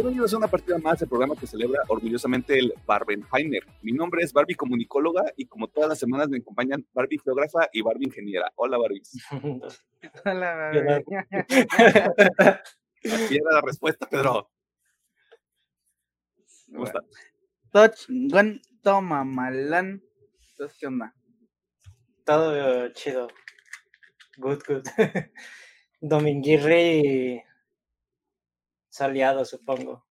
Bienvenidos a una partida más del programa que celebra orgullosamente el Barbenheimer. Mi nombre es Barbie Comunicóloga y como todas las semanas me acompañan Barbie Geógrafa y Barbie Ingeniera. Hola Barbie. Hola Barbie. Aquí era la respuesta, Pedro. ¿Cómo está? Todo toma malán. Entonces, ¿qué onda? Todo chido. Good, good. Dominguirri soleado, supongo.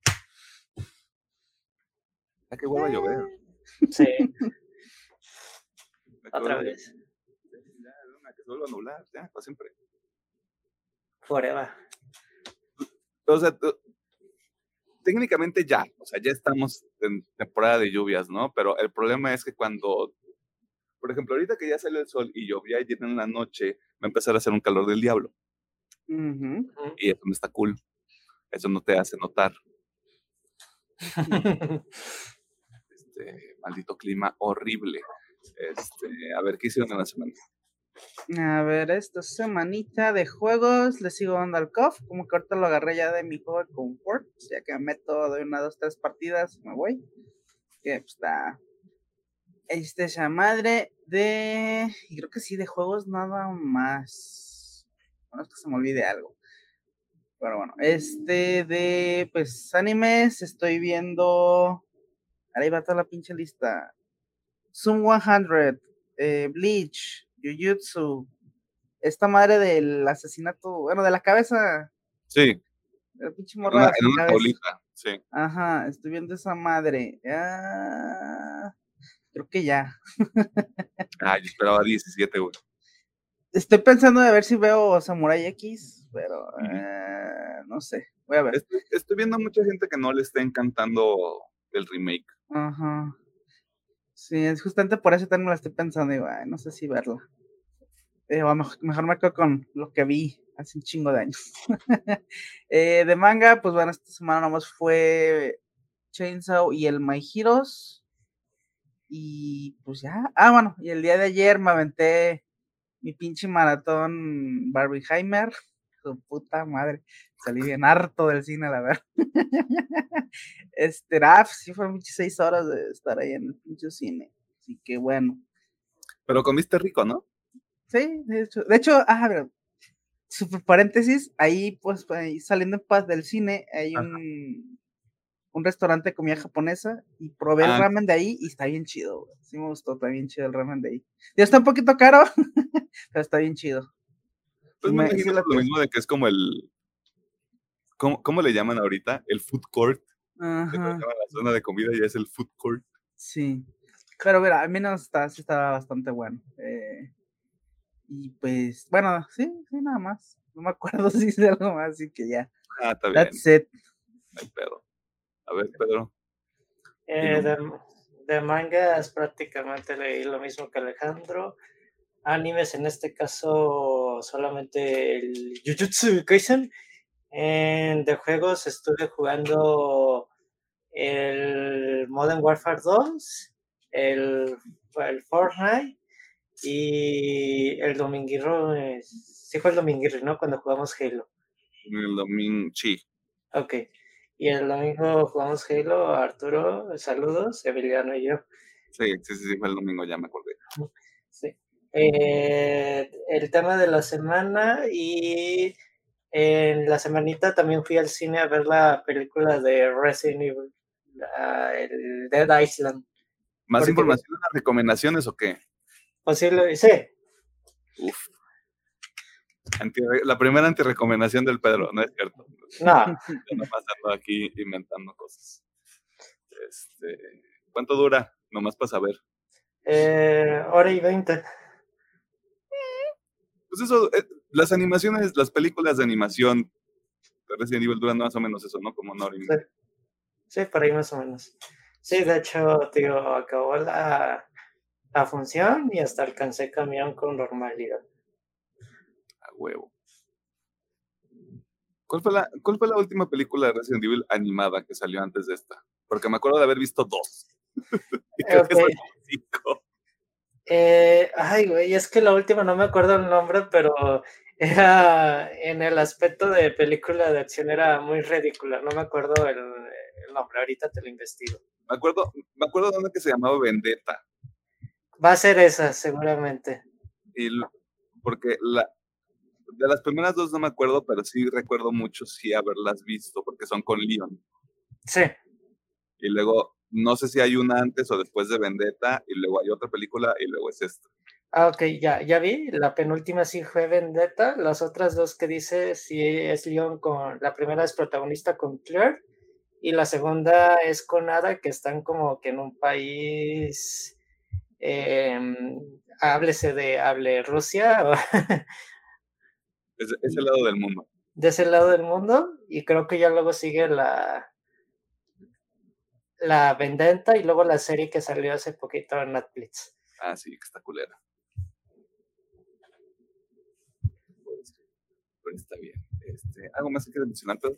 ¿A que vuelva a llover? Sí. Otra vez. Ya, que se vuelva a nublar, ya, para siempre. Forever. O sea, técnicamente ya, o sea, ya estamos en temporada de lluvias, ¿no? Pero el problema es que cuando, por ejemplo, ahorita que ya sale el sol y llovía ayer en la noche, va a empezar a hacer un calor del diablo. Y eso no está cool. Eso no te hace notar. este maldito clima horrible. Este, a ver, ¿qué hicieron en la semana? A ver, esta semanita de juegos le sigo dando al COF, como que ahorita lo agarré ya de mi juego de confort, ya que me meto de una, dos, tres partidas, me voy. Que pues está. Este esa madre de. Y creo que sí, de juegos nada más. Bueno, es que se me olvide algo. Pero bueno, este de pues animes, estoy viendo. Ahí va toda la pinche lista. Zoom 100, eh, Bleach, Jujutsu, esta madre del asesinato, bueno, de la cabeza. Sí. La pinche morra. En una, tablita, sí. Ajá, estoy viendo esa madre. Ah, creo que ya. ah, yo esperaba 17, güey. Estoy pensando de ver si veo Samurai X, pero eh, no sé. Voy a ver. Estoy, estoy viendo a mucha gente que no le está encantando el remake. Ajá. Sí, es justamente por eso también me la estoy pensando, y no sé si verla. Eh, mejor, me quedo con lo que vi hace un chingo de años. eh, de manga, pues bueno, esta semana nomás fue Chainsaw y el My Heroes. Y pues ya. Ah, bueno, y el día de ayer me aventé mi pinche maratón Barbieheimer. Su puta madre. Salí bien harto del cine, la verdad. este, raf, sí fueron seis horas de estar ahí en el pinche cine. Así que bueno. Pero comiste rico, ¿no? Sí, de hecho, de hecho, ah, ver, super paréntesis, ahí pues saliendo en paz del cine hay un, un restaurante de comida japonesa y probé el ah. ramen de ahí y está bien chido, Sí me gustó, está bien chido el ramen de ahí. Ya está un poquito caro, pero está bien chido. Pues me, imagino lo mismo de que es como el, ¿cómo, ¿cómo, le llaman ahorita? El food court. Ajá. La zona de comida ya es el food court. Sí. Pero mira, al menos está, sí estaba bastante bueno. Eh, y pues, bueno, sí, sí, nada más. No me acuerdo si hice algo más, así que ya. Ah, está bien. That's it. No hay pedo. A ver, Pedro. Eh, de, de, mangas prácticamente leí lo mismo que Alejandro. Animes, en este caso, solamente el Jujutsu Kaisen. En de juegos estuve jugando el Modern Warfare 2, el, el Fortnite y el Dominguirro, sí fue el Dominguirro, ¿no? Cuando jugamos Halo. El domingo, sí. Ok. Y el domingo jugamos Halo, Arturo, saludos, Emiliano y yo. Sí, sí, sí, fue el domingo, ya me acordé. Sí. Eh, el tema de la semana y en la semanita también fui al cine a ver la película de Resident Evil, el Dead Island. ¿Más información en las recomendaciones o qué? Posible, sí. Uf. La primera antirecomendación del Pedro, no es cierto. No. Yo nomás ando aquí inventando cosas. Este, ¿Cuánto dura? Nomás para saber. Eh, hora y veinte. Pues eso, eh, las animaciones, las películas de animación de Resident Evil duran más o menos eso, ¿no? Como una hora y Sí. sí, por ahí más o menos. Sí, de hecho, tío, acabó la, la función y hasta alcancé camión con normalidad. Huevo. ¿Cuál fue, la, ¿Cuál fue la última película de Resident Evil animada que salió antes de esta? Porque me acuerdo de haber visto dos. Eh, ay, güey, es que la última no me acuerdo el nombre, pero era en el aspecto de película de acción era muy ridícula. No me acuerdo el, el nombre, ahorita te lo investigo. Me acuerdo, me acuerdo de una que se llamaba Vendetta. Va a ser esa, seguramente. Y porque la, de las primeras dos no me acuerdo, pero sí recuerdo mucho sí haberlas visto, porque son con Leon. Sí. Y luego, no sé si hay una antes o después de Vendetta, y luego hay otra película, y luego es esta. Ah, ok, ya, ya vi. La penúltima sí fue Vendetta. Las otras dos que dice sí es Leon con. La primera es protagonista con Claire. Y la segunda es con Ada, que están como que en un país. Eh, háblese de. Hable Rusia. O es, ese lado del mundo. De ese lado del mundo. Y creo que ya luego sigue la. La Vendetta y luego la serie que salió hace poquito en Netflix. Ah, sí, que está culera. está bien. Este, ¿Algo más que quieras mencionar, Pedro?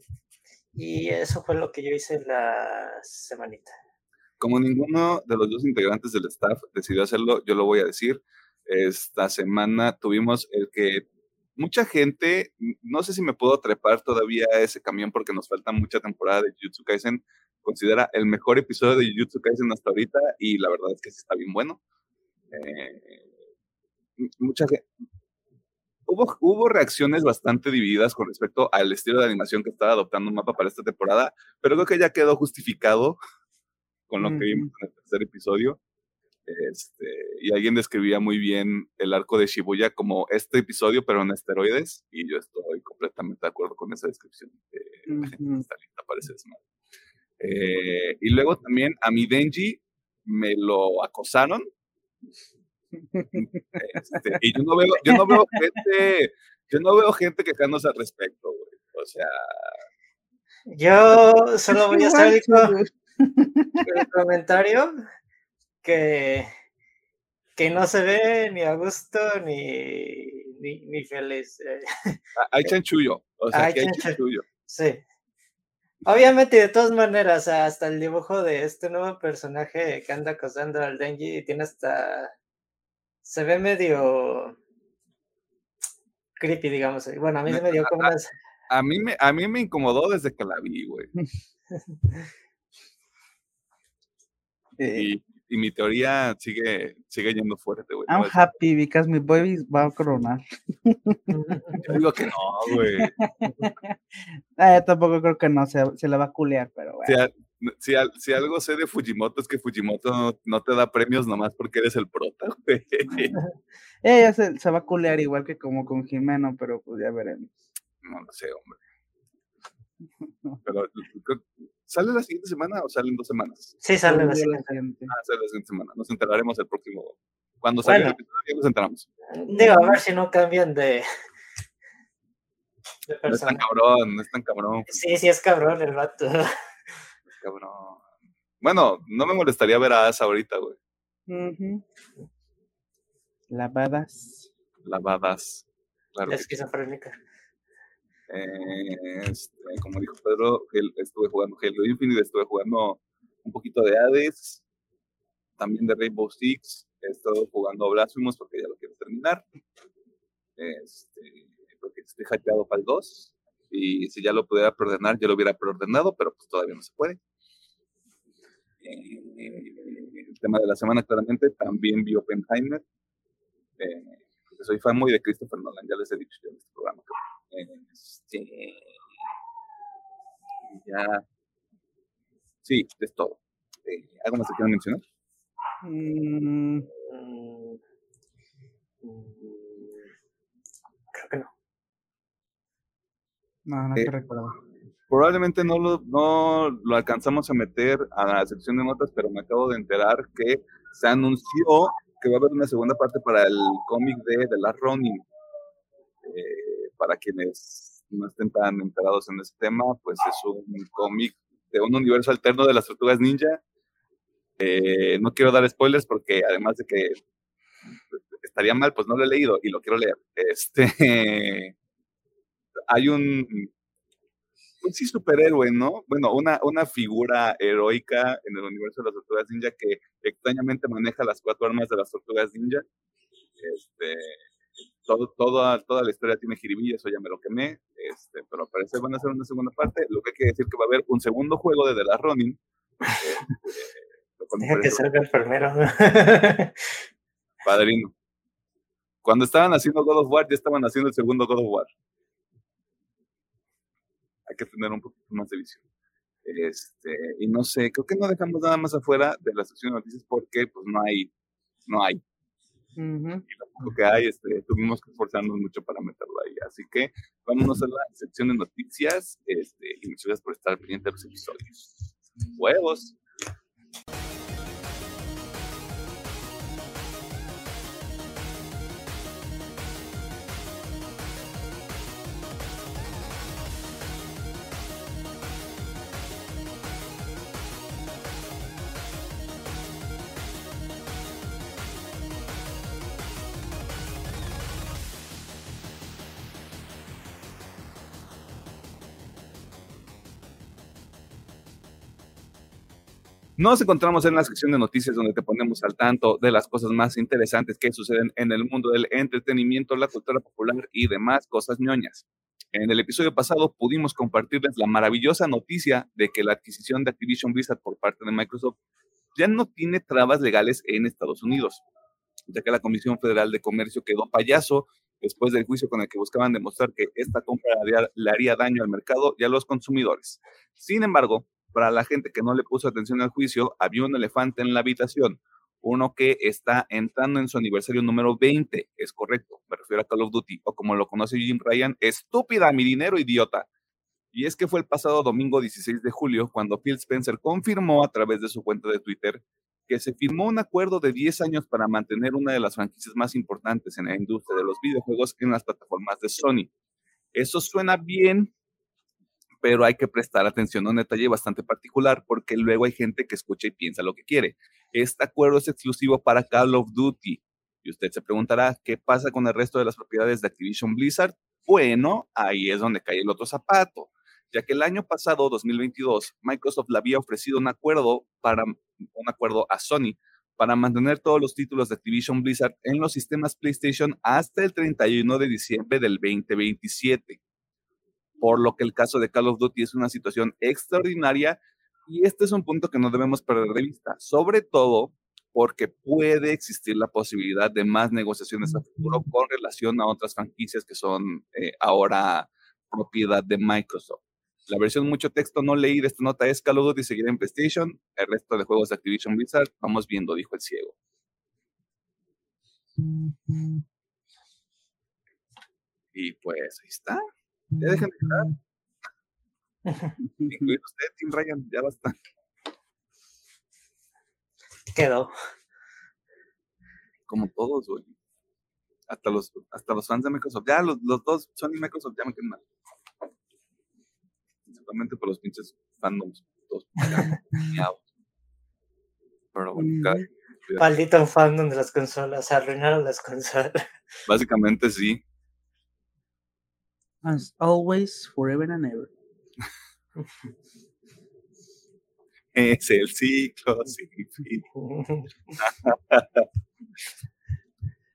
Y eso fue lo que yo hice la semanita. Como ninguno de los dos integrantes del staff decidió hacerlo, yo lo voy a decir. Esta semana tuvimos el que mucha gente, no sé si me puedo trepar todavía a ese camión porque nos falta mucha temporada de Jujutsu Kaisen, considera el mejor episodio de Jujutsu Kaisen hasta ahorita y la verdad es que sí está bien bueno. Eh, mucha gente, hubo, reacciones bastante divididas con respecto al estilo de animación que estaba adoptando un mapa para esta temporada, pero creo que ya quedó justificado con lo que vimos en el tercer episodio. Este, y alguien describía muy bien el arco de Shibuya como este episodio, pero en esteroides, y yo estoy completamente de acuerdo con esa descripción. la gente está linda, parece eh, y luego también a mi Denji me lo acosaron este, y yo no veo, yo no veo gente, yo no veo gente quejándose al respecto, güey. O sea. Yo solo voy a hacer el, comentario que, que no se ve ni a gusto ni, ni, feliz. Eh. Ah, hay chanchullo. O sea, hay, chanchullo. Sí. Obviamente, de todas maneras, hasta el dibujo de este nuevo personaje que anda acosando al Denji tiene hasta se ve medio creepy, digamos. Bueno, a mí me dio como. A mí me, a mí me incomodó desde que la vi, güey. y, y, mi teoría sigue, sigue yendo fuerte, güey. I'm happy because my baby va a coronar. Yo digo que no, güey. eh, tampoco creo que no, se, se le va a culear, pero bueno si, si, algo sé de Fujimoto es que Fujimoto no, te da premios nomás porque eres el prota, güey. Ella se, se, va a culear igual que como con Jimeno, pero pues ya veremos. No lo sé, hombre. Pero, ¿Sale la siguiente semana o salen dos semanas? Sí, sale la siguiente. Ah, sale la siguiente semana. Nos enteraremos el próximo. Cuando salga el episodio, nos enteramos. Digo, a ver si no cambian de. de no es tan cabrón, no es tan cabrón. Sí, sí, es cabrón el vato cabrón. Bueno, no me molestaría ver a Asa ahorita, güey. Lavadas. Lavadas. Claro. Esquizofrénica. Eh, este, como dijo Pedro, estuve jugando Halo Infinite, estuve jugando un poquito de Hades, también de Rainbow Six, he estado jugando Blasphemous porque ya lo quiero terminar. Este, porque estoy hypeado para el 2 y si ya lo pudiera preordenar, yo lo hubiera preordenado, pero pues todavía no se puede. Eh, el tema de la semana, claramente, también vi Oppenheimer. Eh, soy fan muy de Christopher Nolan, ya les he dicho en este programa. Este, ya. Sí, es todo. Eh, ¿Algo más que quieran mencionar? Mm, creo que no. No, no te recuerdo probablemente no lo, no lo alcanzamos a meter a la sección de notas, pero me acabo de enterar que se anunció que va a haber una segunda parte para el cómic de The Last Ronin. Eh, para quienes no estén tan enterados en ese tema, pues es un cómic de un universo alterno de las tortugas ninja. Eh, no quiero dar spoilers porque además de que estaría mal, pues no lo he leído y lo quiero leer. Este, hay un pues sí, superhéroe, ¿no? Bueno, una, una figura heroica en el universo de las tortugas ninja que extrañamente maneja las cuatro armas de las tortugas ninja. Este, todo, toda, toda la historia tiene jiribilla, eso ya me lo quemé, este, pero parece que van a hacer una segunda parte, lo que quiere decir que va a haber un segundo juego de The Last Ronin. Este, Deja que salga el primero. Padrino. Cuando estaban haciendo God of War, ya estaban haciendo el segundo God of War. Hay que tener un poquito más de visión. Este, y no sé, creo que no dejamos nada más afuera de la sección de noticias porque pues no hay, no hay. Y lo que hay, este, tuvimos que esforzarnos mucho para meterlo ahí. Así que vámonos a la sección de noticias este, y muchas gracias por estar pendiente de los episodios. Huevos. Nos encontramos en la sección de noticias donde te ponemos al tanto de las cosas más interesantes que suceden en el mundo del entretenimiento, la cultura popular y demás cosas ñoñas. En el episodio pasado pudimos compartirles la maravillosa noticia de que la adquisición de Activision Blizzard por parte de Microsoft ya no tiene trabas legales en Estados Unidos, ya que la Comisión Federal de Comercio quedó payaso después del juicio con el que buscaban demostrar que esta compra le haría daño al mercado y a los consumidores. Sin embargo, para la gente que no le puso atención al juicio, había un elefante en la habitación, uno que está entrando en su aniversario número 20, es correcto, me refiero a Call of Duty, o como lo conoce Jim Ryan, estúpida, mi dinero, idiota. Y es que fue el pasado domingo 16 de julio cuando Phil Spencer confirmó a través de su cuenta de Twitter que se firmó un acuerdo de 10 años para mantener una de las franquicias más importantes en la industria de los videojuegos en las plataformas de Sony. Eso suena bien, pero hay que prestar atención a un detalle bastante particular porque luego hay gente que escucha y piensa lo que quiere. Este acuerdo es exclusivo para Call of Duty. Y usted se preguntará, ¿qué pasa con el resto de las propiedades de Activision Blizzard? Bueno, ahí es donde cae el otro zapato, ya que el año pasado, 2022, Microsoft le había ofrecido un acuerdo para un acuerdo a Sony para mantener todos los títulos de Activision Blizzard en los sistemas PlayStation hasta el 31 de diciembre del 2027 por lo que el caso de Call of Duty es una situación extraordinaria y este es un punto que no debemos perder de vista, sobre todo porque puede existir la posibilidad de más negociaciones a futuro con relación a otras franquicias que son eh, ahora propiedad de Microsoft. La versión mucho texto no leí de esta nota es Call of Duty seguirá en PlayStation, el resto de juegos de Activision Blizzard, vamos viendo, dijo el ciego. Y pues ahí está. Ya dejen de llorar. Incluido usted, Tim Ryan, ya basta. Quedó. Como todos, güey. Hasta los, hasta los fans de Microsoft. Ya, los, los dos, Sony y Microsoft ya me quedan mal. Principalmente por los pinches fandoms. Todos Pero bueno, Maldito fandom de las consolas, arruinaron las consolas. Básicamente sí. As always, forever and ever. es el ciclo sin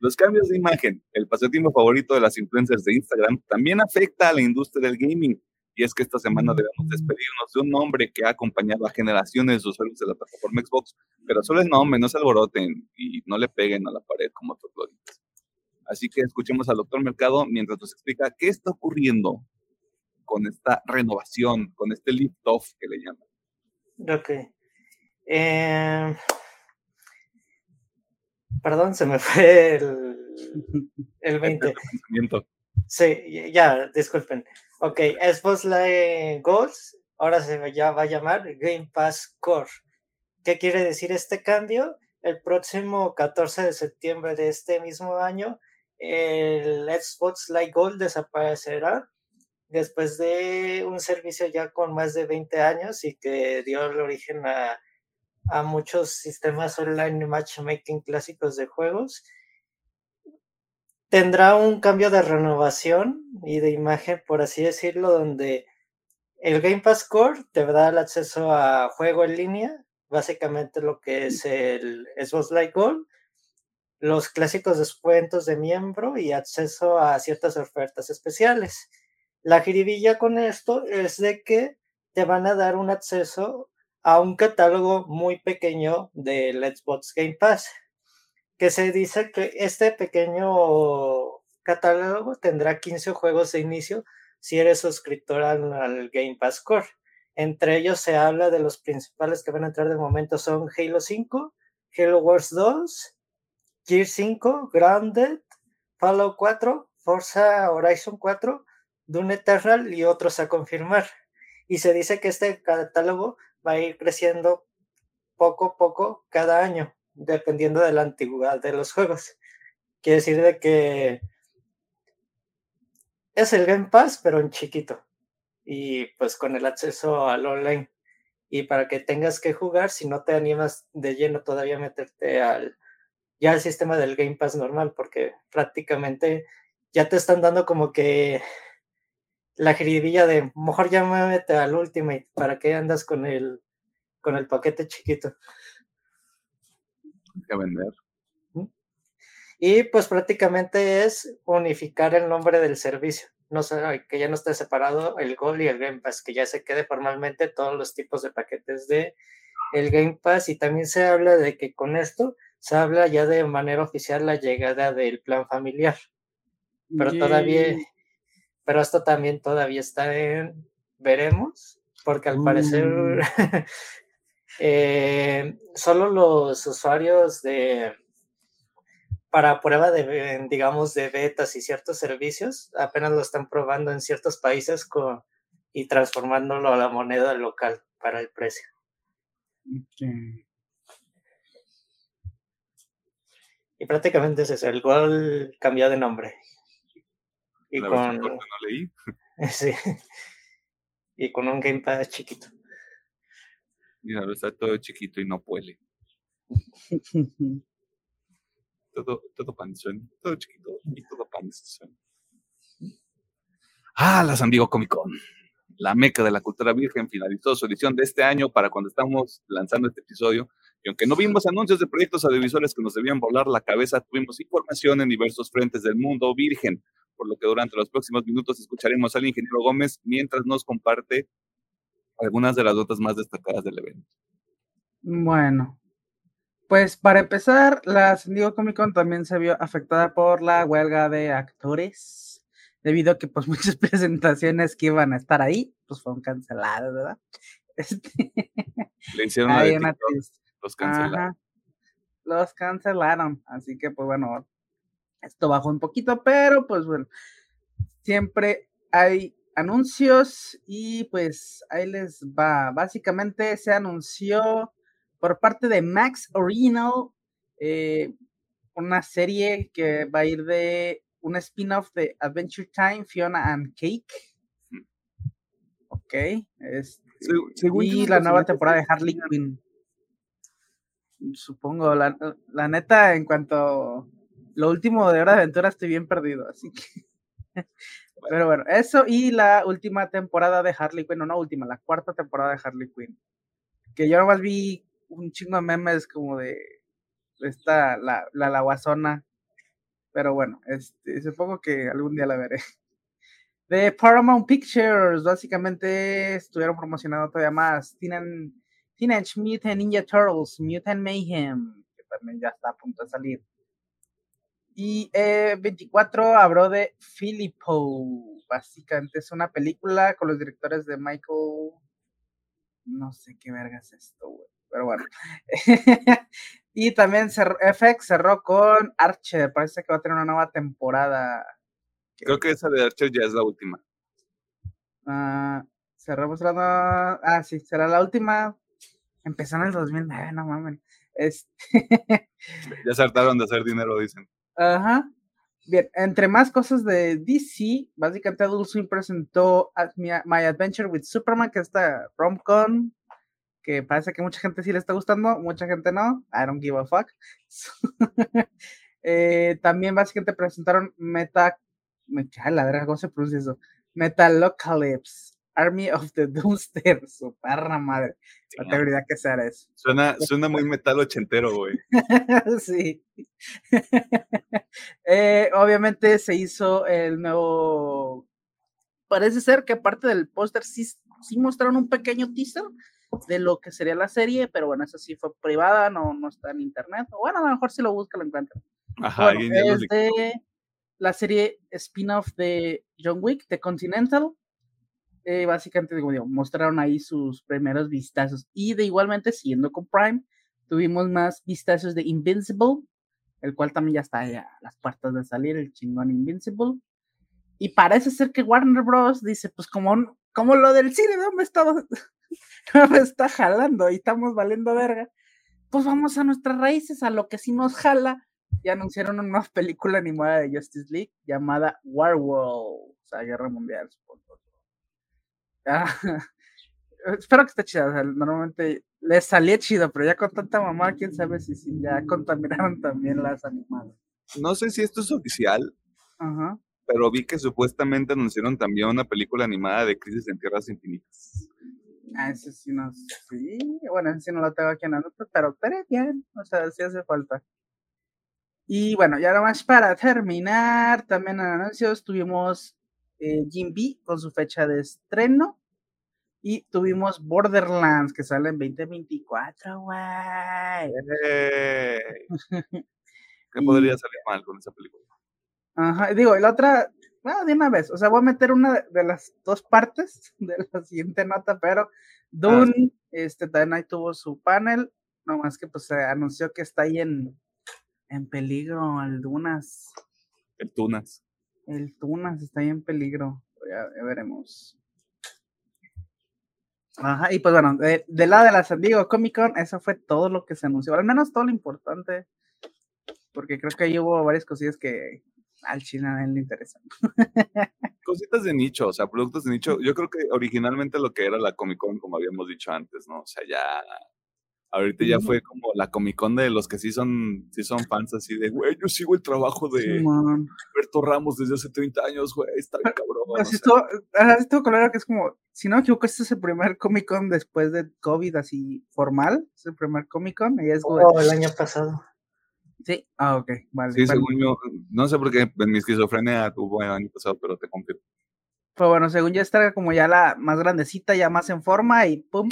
Los cambios de imagen, el pasatiempo favorito de las influencers de Instagram, también afecta a la industria del gaming. Y es que esta semana debemos despedirnos de un nombre que ha acompañado a generaciones de usuarios de la plataforma Xbox, pero solo es nombre, no se alboroten y no le peguen a la pared como otros gloritas. Así que escuchemos al doctor Mercado mientras nos explica qué está ocurriendo con esta renovación, con este lift-off que le llaman. Ok. Eh, perdón, se me fue el, el 20. Sí, ya, disculpen. Ok, Xbox Live Goals ahora se ya va a llamar Game Pass Core. ¿Qué quiere decir este cambio? El próximo 14 de septiembre de este mismo año el Xbox Live Gold desaparecerá después de un servicio ya con más de 20 años y que dio el origen a, a muchos sistemas online matchmaking clásicos de juegos. Tendrá un cambio de renovación y de imagen, por así decirlo, donde el Game Pass Core te da el acceso a juego en línea, básicamente lo que es el Xbox Live Gold, los clásicos descuentos de miembro y acceso a ciertas ofertas especiales. La jiribilla con esto es de que te van a dar un acceso a un catálogo muy pequeño del Xbox Game Pass, que se dice que este pequeño catálogo tendrá 15 juegos de inicio si eres suscriptor al, Game Pass Core. Entre ellos se habla de los principales que van a entrar de momento son Halo 5, Halo Wars 2, Gear 5, Grounded, Fallout 4, Forza Horizon 4, Dune Eternal y otros a confirmar. Y se dice que este catálogo va a ir creciendo poco a poco cada año, dependiendo de la antigüedad de los juegos. Quiere decir de que es el Game Pass, pero en chiquito. Y pues con el acceso al online. Y para que tengas que jugar, si no te animas de lleno todavía a meterte al ya al sistema del Game Pass normal, porque prácticamente ya te están dando como que la jiribilla de mejor ya al Ultimate, ¿para que andas con el con el paquete chiquito? Que vender. Y pues prácticamente es unificar el nombre del servicio. No sé, que ya no esté separado el Gold y el Game Pass, que ya se quede formalmente todos los tipos de paquetes de el Game Pass. Y también se habla de que con esto se habla ya de manera oficial la llegada del plan familiar. Pero todavía, pero esto también todavía está en veremos, porque al parecer uh. eh, solo los usuarios de para prueba de, digamos, de betas y ciertos servicios, apenas lo están probando en ciertos países con, y transformándolo a la moneda local para el precio. Y prácticamente es eso, el gol cambió de nombre. Y con... No leí. Sí. Y con un gamepad chiquito. Mira, está todo chiquito y no puede. todo, todo panzón, todo chiquito y todo panzón. Ah, la San Diego Comic Con, la meca de la cultura virgen, finalizó su edición de este año para cuando estamos lanzando este episodio. Y aunque no vimos anuncios de proyectos audiovisuales que nos debían volar la cabeza, tuvimos información en diversos frentes del mundo virgen, por lo que durante los próximos minutos escucharemos al ingeniero Gómez mientras nos comparte algunas de las notas más destacadas del evento. Bueno, pues para empezar, la San Diego Comic Con también se vio afectada por la huelga de actores, debido a que pues muchas presentaciones que iban a estar ahí, pues fueron canceladas, ¿verdad? Este... Le hicieron una los cancelaron. los cancelaron, así que pues bueno, esto bajó un poquito, pero pues bueno, siempre hay anuncios y pues ahí les va. Básicamente se anunció por parte de Max Original, eh, una serie que va a ir de un spin-off de Adventure Time, Fiona and Cake. Mm. Ok. Este, y la nueva temporada de Harley Quinn. Supongo, la, la, neta, en cuanto lo último de Hora de Aventura estoy bien perdido, así que. Pero bueno, eso y la última temporada de Harley Quinn, no, no última, la cuarta temporada de Harley Quinn. Que yo nomás vi un chingo de memes como de esta, la, la, la guasona. Pero bueno, este, supongo que algún día la veré. De Paramount Pictures, básicamente estuvieron promocionando todavía más. Tienen Teenage Mutant Ninja Turtles, Mutant Mayhem, que también ya está a punto de salir. Y eh, 24 habló de Filippo. Básicamente es una película con los directores de Michael. No sé qué verga es esto, güey pero bueno. y también FX cerró con Archer, parece que va a tener una nueva temporada. Creo que esa de Archer ya es la última. Ah, cerramos la nueva... Ah, sí, será la última. Empezó en el 2009, no mames. Este... ya se hartaron de hacer dinero, dicen. Ajá. Bien, entre más cosas de DC, básicamente Adult Swim presentó My Adventure with Superman, que está rom-com que parece que mucha gente sí le está gustando, mucha gente no. I don't give a fuck. eh, también básicamente presentaron Meta. Me la verga, ¿cómo se pronuncia eso? Metalocalypse. Army of the Doomster, su parra madre. No tengo idea que sea eso. Suena, suena muy metal ochentero, güey. sí. Eh, obviamente se hizo el nuevo. Parece ser que aparte del póster sí, sí mostraron un pequeño teaser de lo que sería la serie, pero bueno, esa sí fue privada, no, no está en internet. O bueno, a lo mejor si lo busca lo encuentra. Ajá, Bueno, es de la serie spin-off de John Wick, The Continental. Eh, básicamente, digo, mostraron ahí sus primeros vistazos. Y de igualmente, siguiendo con Prime, tuvimos más vistazos de Invincible, el cual también ya está a las puertas de salir, el chingón Invincible. Y parece ser que Warner Bros. dice, pues como, como lo del cine no me, no me está jalando y estamos valiendo verga, pues vamos a nuestras raíces, a lo que sí nos jala. Y anunciaron una nueva película animada de Justice League llamada Warworld, o sea, Guerra Mundial, supongo. Ah, espero que esté chida. o sea, normalmente les salía chido, pero ya con tanta mamá, quién sabe si, si ya contaminaron también las animadas. No sé si esto es oficial, Ajá. pero vi que supuestamente anunciaron también una película animada de Crisis en Tierras Infinitas. Ah, ese sí no, sí, bueno, ese sí no lo tengo aquí en la nota, pero estaría bien, o sea, sí hace falta. Y bueno, ya nomás para terminar, también en anuncios tuvimos eh, Jim B con su fecha de estreno y tuvimos Borderlands que sale en 2024, güey. ¡Ey! ¿Qué Y- podría salir mal con esa película? Ajá, y digo, y la otra, bueno, de una vez, o sea, voy a meter una de- las dos partes de la siguiente nota, pero Dune, este, también ahí tuvo su panel, nomás que pues se anunció que está ahí en, en peligro el Dunas, El Tunas. El Tunas está ahí en peligro, ya, ya veremos. Ajá, y pues bueno, de, del lado de la San Diego Comic Con, eso fue todo lo que se anunció, al menos todo lo importante, porque creo que ahí hubo varias cosillas que al chino a él le interesan. Cositas de nicho, o sea, productos de nicho. Yo creo que originalmente lo que era la Comic Con, como habíamos dicho antes, ¿no? O sea, ya. Ahorita ya fue como la Comic Con de los que sí son, sí son fans así de, güey, yo sigo el trabajo de. Humberto Ramos desde hace 30 años, güey, está bien cabrón. o Así ajá, así estuvo claro que es como, si no me equivoco, este es el primer Comic Con después de COVID así formal, es el primer Comic Con y es güey, Oh, el año pasado. Sí, ah, ok, vale. Sí, según yo, no sé por qué en mi esquizofrenia tuvo el año pasado, pero te confirmo. Pero bueno, según yo esta era como ya la más grandecita, ya más en forma y pum,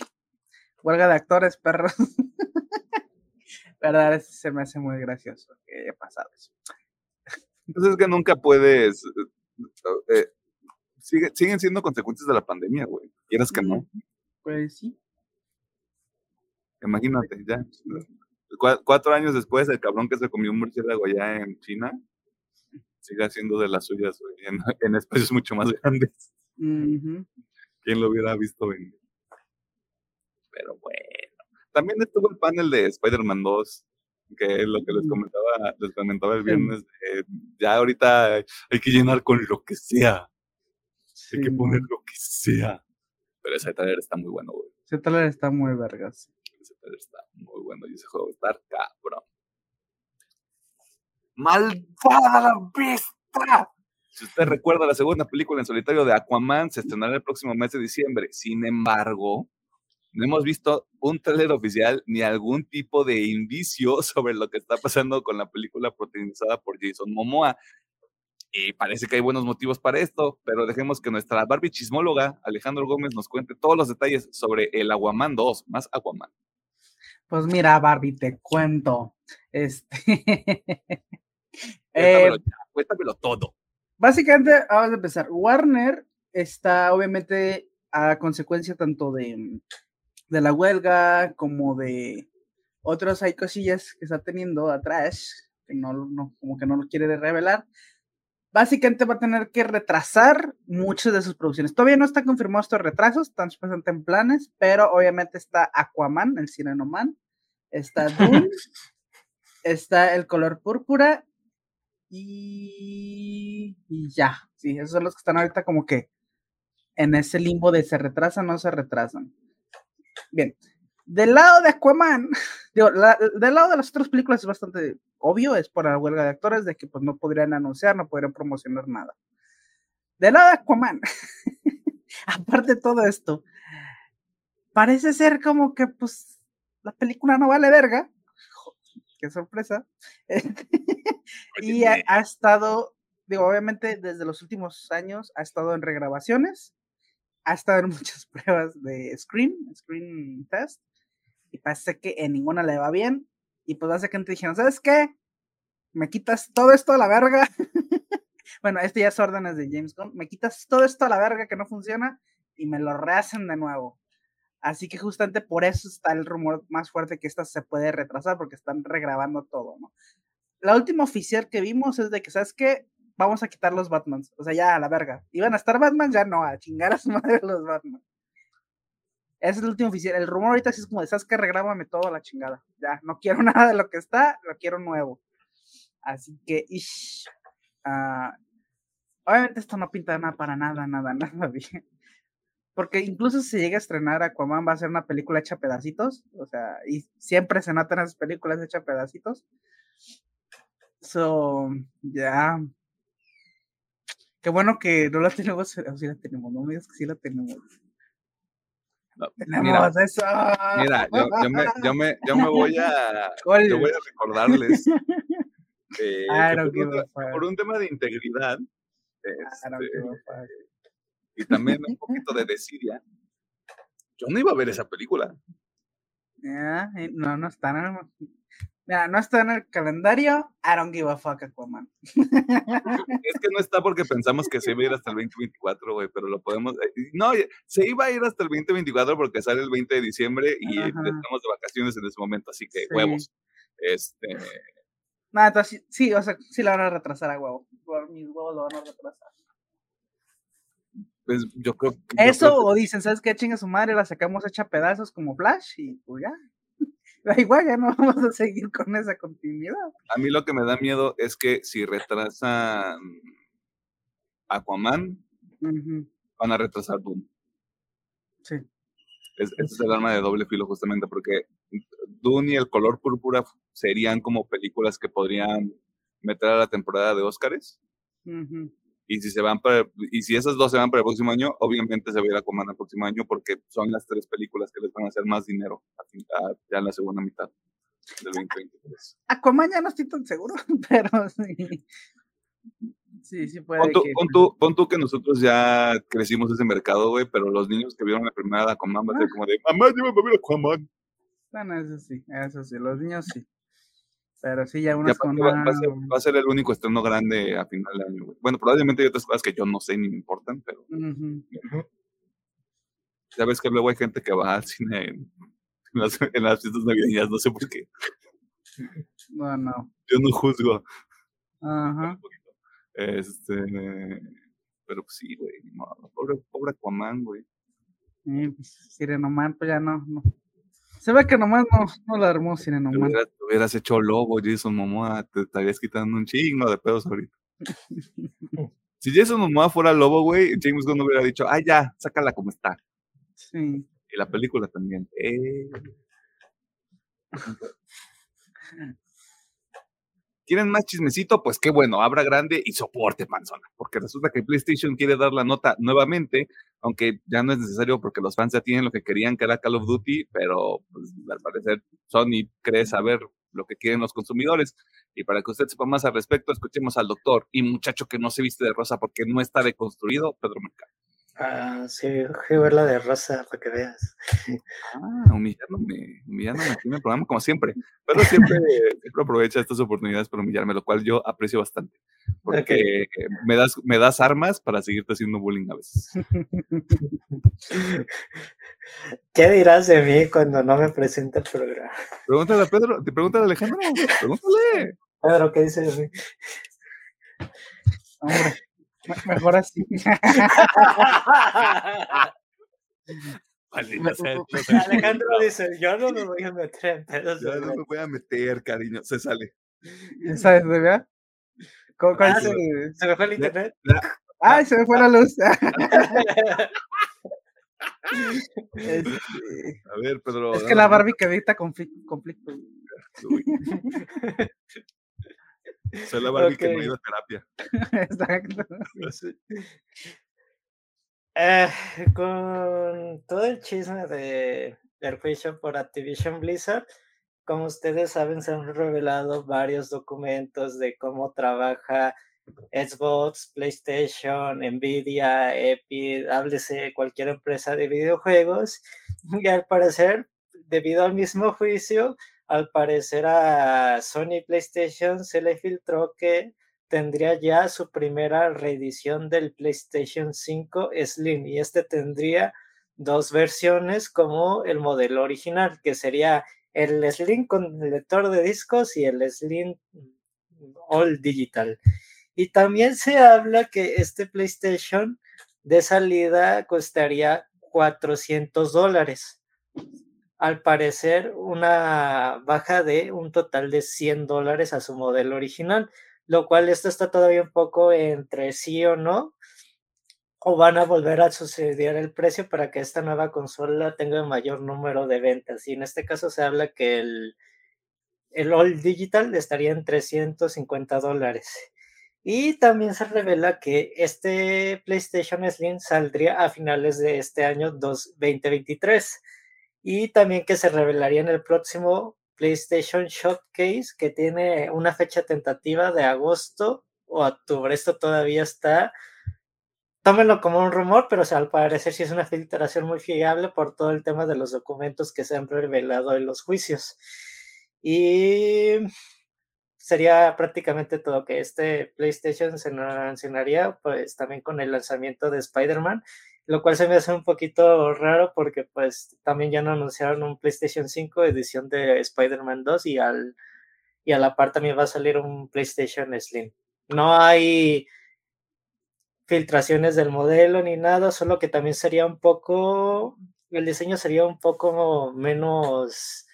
huelga de actores, perros. Verdad, se me hace muy gracioso que haya pasado eso. Entonces es que nunca puedes. eh, sigue- siguen siendo consecuencias de la pandemia, güey. Quieras que no. Pues sí. Imagínate, ya. Cua- cuatro años después, el cabrón que se comió un murciélago allá en China sigue haciendo de las suyas, güey, en, en espacios mucho más grandes. ¿Quién lo hubiera visto venir? Pero bueno. También estuvo el panel de Spider-Man 2, que es lo que les comentaba, les comentaba el viernes. de, ya ahorita hay que llenar con lo que sea. Hay que poner lo que sea. Pero ese trailer está muy bueno, güey. Ese trailer está muy vergas. Ese trailer está muy bueno y ese juego estar cabrón. ¡Malvada la vista! Si usted recuerda, la segunda película en solitario de Aquaman se estrenará el próximo mes de diciembre. Sin embargo, no hemos visto un trailer oficial ni algún tipo de indicio sobre lo que está pasando con la película protagonizada por Jason Momoa. Y parece que hay buenos motivos para esto, pero dejemos que nuestra Barbie chismóloga, Alejandro Gómez, nos cuente todos los detalles sobre el Aquaman 2, más Aquaman. Pues mira, Barbie, te cuento. Este. eh, Cuéntamelo ya, cuéntamelo todo. Básicamente, vamos a empezar. Warner está obviamente a consecuencia tanto de, de la huelga como de otras hay cosillas que está teniendo atrás, que no, no, como que no lo quiere revelar. Básicamente va a tener que retrasar muchas de sus producciones. Todavía no está confirmado estos retrasos, están supuestamente en planes, pero obviamente está Aquaman, el Sireno Man, está Dune, está el color púrpura y, y ya. Sí, esos son los que están ahorita como que en ese limbo de se retrasan o no se retrasan. Bien. Del lado de Aquaman, digo, la- del lado de las otras películas es bastante obvio, es por la huelga de actores, de que pues no podrían anunciar, no podrían promocionar nada. Del lado de Aquaman, aparte de todo esto, parece ser como que, pues, la película no vale verga. Qué sorpresa. y ha, ha, estado, digo, obviamente desde los últimos años ha estado en regrabaciones, ha estado en muchas pruebas de Screen, Screen Test, y parece que en ninguna le va bien. Y pues básicamente dijeron, ¿sabes qué? Me quitas todo esto a la verga. bueno, este ya es órdenes de James Gunn. Me quitas todo esto a la verga que no funciona y me lo rehacen de nuevo. Así que justamente por eso está el rumor más fuerte que esta se puede retrasar porque están regrabando todo, ¿no? La última oficial que vimos es de que, ¿sabes qué? Vamos a quitar los Batmans. O sea, ya a la verga. Iban a estar Batman, ya no, a chingar a su madre los Batman. Ese es el último oficial. El rumor ahorita sí es como de, ¿sabes qué? Regrábame todo a la chingada. Ya, no quiero nada de lo que está, lo quiero nuevo. Así que, ish, uh, obviamente esto no pinta nada para nada, nada, nada bien. Porque incluso si llega a estrenar Aquaman va a ser una película hecha a pedacitos. O sea, y siempre se notan esas películas hechas a pedacitos. So, ya. Qué bueno que no la tenemos, o sí la tenemos, no me digas que sí la tenemos. No, mira, eso. Mira, yo, yo, me, yo, me, yo, me, voy a, yo voy a recordarles eh, que por, un, por, un, tema de integridad este, y también un poquito de desidia, yo no iba a ver esa película. Yeah, no, no está en el, mira, no está en el calendario, I don't give a fuck Aquaman. Es que no está porque pensamos que se iba a ir hasta el 2024, güey, pero lo podemos... Eh, no, se iba a ir hasta el 2024 porque sale el 20 de diciembre y Ajá. estamos de vacaciones en ese momento, así que sí. huevos. Este... Entonces sí, o sea, sí la van a retrasar a huevo. Mis huevos lo van a retrasar. Pues yo creo que. Eso, creo que... o dicen, ¿sabes qué? Chinga su madre, la sacamos hecha pedazos como Flash y pues ya. Da igual, ya no vamos a seguir con esa continuidad. A mí lo que me da miedo es que si retrasan Aquaman, uh -huh. van a retrasar Doom. Sí. Es, este es el arma de doble filo, justamente, porque Dune y el color púrpura serían como películas que podrían meter a la temporada de Óscares. Uh -huh. Y si se van para, y si esas dos se van para el próximo año, obviamente se va a ir a Aquaman el próximo año porque son las tres películas que les van a hacer más dinero a, a, ya en la segunda mitad del 2023. Aquaman ya no estoy tan seguro, pero sí. Sí, sí puede pon tú, que... Pon tú, pon tú que nosotros ya crecimos ese mercado, güey, pero los niños que vieron la primera de Aquaman van a ser como de, mamá, llévame a ver Aquaman. Bueno, eso sí, eso sí, los niños sí. Pero sí, ya unos ya con va, va, a ser, va, a ser, el único estreno grande a final de año, güey. Bueno, probablemente hay otras cosas que yo no sé ni me importan, pero. Uh -huh. Ya ves que luego hay gente que va al cine en, en, las, en las, fiestas navideñas, no sé por qué. No, no. Yo no juzgo. Ajá. Uh -huh. Este. Pero pues sí, güey. No, pobre, pobre Aquaman, güey. Sí, pues, Sirenoman, pues ya no, no. Se ve que nomás no, no la armó. Te hubieras, te hubieras hecho lobo, Jason Momoa, te estarías quitando un chingo de pedos ahorita. si Jason Momoa fuera lobo, güey, James Gunn hubiera dicho, ah, ya, sácala como está. Sí. Y la película también. Eh. ¿Quieren más chismecito? Pues qué bueno, abra grande y soporte, panzona. Porque resulta que PlayStation quiere dar la nota nuevamente, aunque ya no es necesario porque los fans ya tienen lo que querían, que era Call of Duty, pero pues, al parecer Sony cree saber lo que quieren los consumidores. Y para que usted sepa más al respecto, escuchemos al doctor y muchacho que no se viste de rosa porque no está deconstruido, Pedro Mercado. Ah, sí, voy a ver la de Rosa para que veas. Ah, humillándome, humillándome aquí en el programa como siempre. Pero siempre, siempre aprovecha estas oportunidades para humillarme, lo cual yo aprecio bastante. Porque okay. me, das, me das armas para seguirte haciendo bullying a veces. ¿Qué dirás de mí cuando no me presenta el programa? Pregúntale a Pedro, te pregúntale a Alejandro, pregúntale. Pedro, ¿qué dice de mí? Hombre. Mejor así. Alejandro dice, yo no me voy a meter en Yo no me voy a meter, cariño. Se sale. ¿Sabes, verdad? ¿Cómo, ah, se, se, me fue el internet. ¡Ay, se me fue la luz! este... A ver, Pedro. Es que la Barbie que evita conflicto. conflicto. Soy la Barbie okay. que no ha ido a terapia. Exacto. Eh, con todo el chisme de el juicio por Activision Blizzard, como ustedes saben, se han revelado varios documentos de cómo trabaja Xbox, PlayStation, Nvidia, Epic, háblese cualquier empresa de videojuegos. Y al parecer, debido al mismo juicio, al parecer a Sony PlayStation se le filtró que tendría ya su primera reedición del PlayStation 5 Slim y este tendría dos versiones como el modelo original, que sería el Slim con lector de discos y el Slim All Digital. Y también se habla que este PlayStation de salida costaría 400 dólares. Al parecer, una baja de un total de 100 dólares a su modelo original lo cual esto está todavía un poco entre sí o no, o van a volver a suceder el precio para que esta nueva consola tenga el mayor número de ventas. Y en este caso se habla que el, el All Digital estaría en 350 dólares. Y también se revela que este PlayStation Slim saldría a finales de este año 2023. Y también que se revelaría en el próximo PlayStation Showcase que tiene una fecha tentativa de agosto o octubre. Esto todavía está. Tómenlo como un rumor, pero al parecer sí es una filtración muy fiable por todo el tema de los documentos que se han revelado en los juicios. Y sería prácticamente todo que este PlayStation se mencionaría pues también con el lanzamiento de Spider-Man lo cual se me hace un poquito raro porque pues también ya no anunciaron un PlayStation 5 edición de Spider-Man 2 y, al, y a la par también va a salir un PlayStation Slim. No hay filtraciones del modelo ni nada, solo que también sería un poco, el diseño sería un poco menos,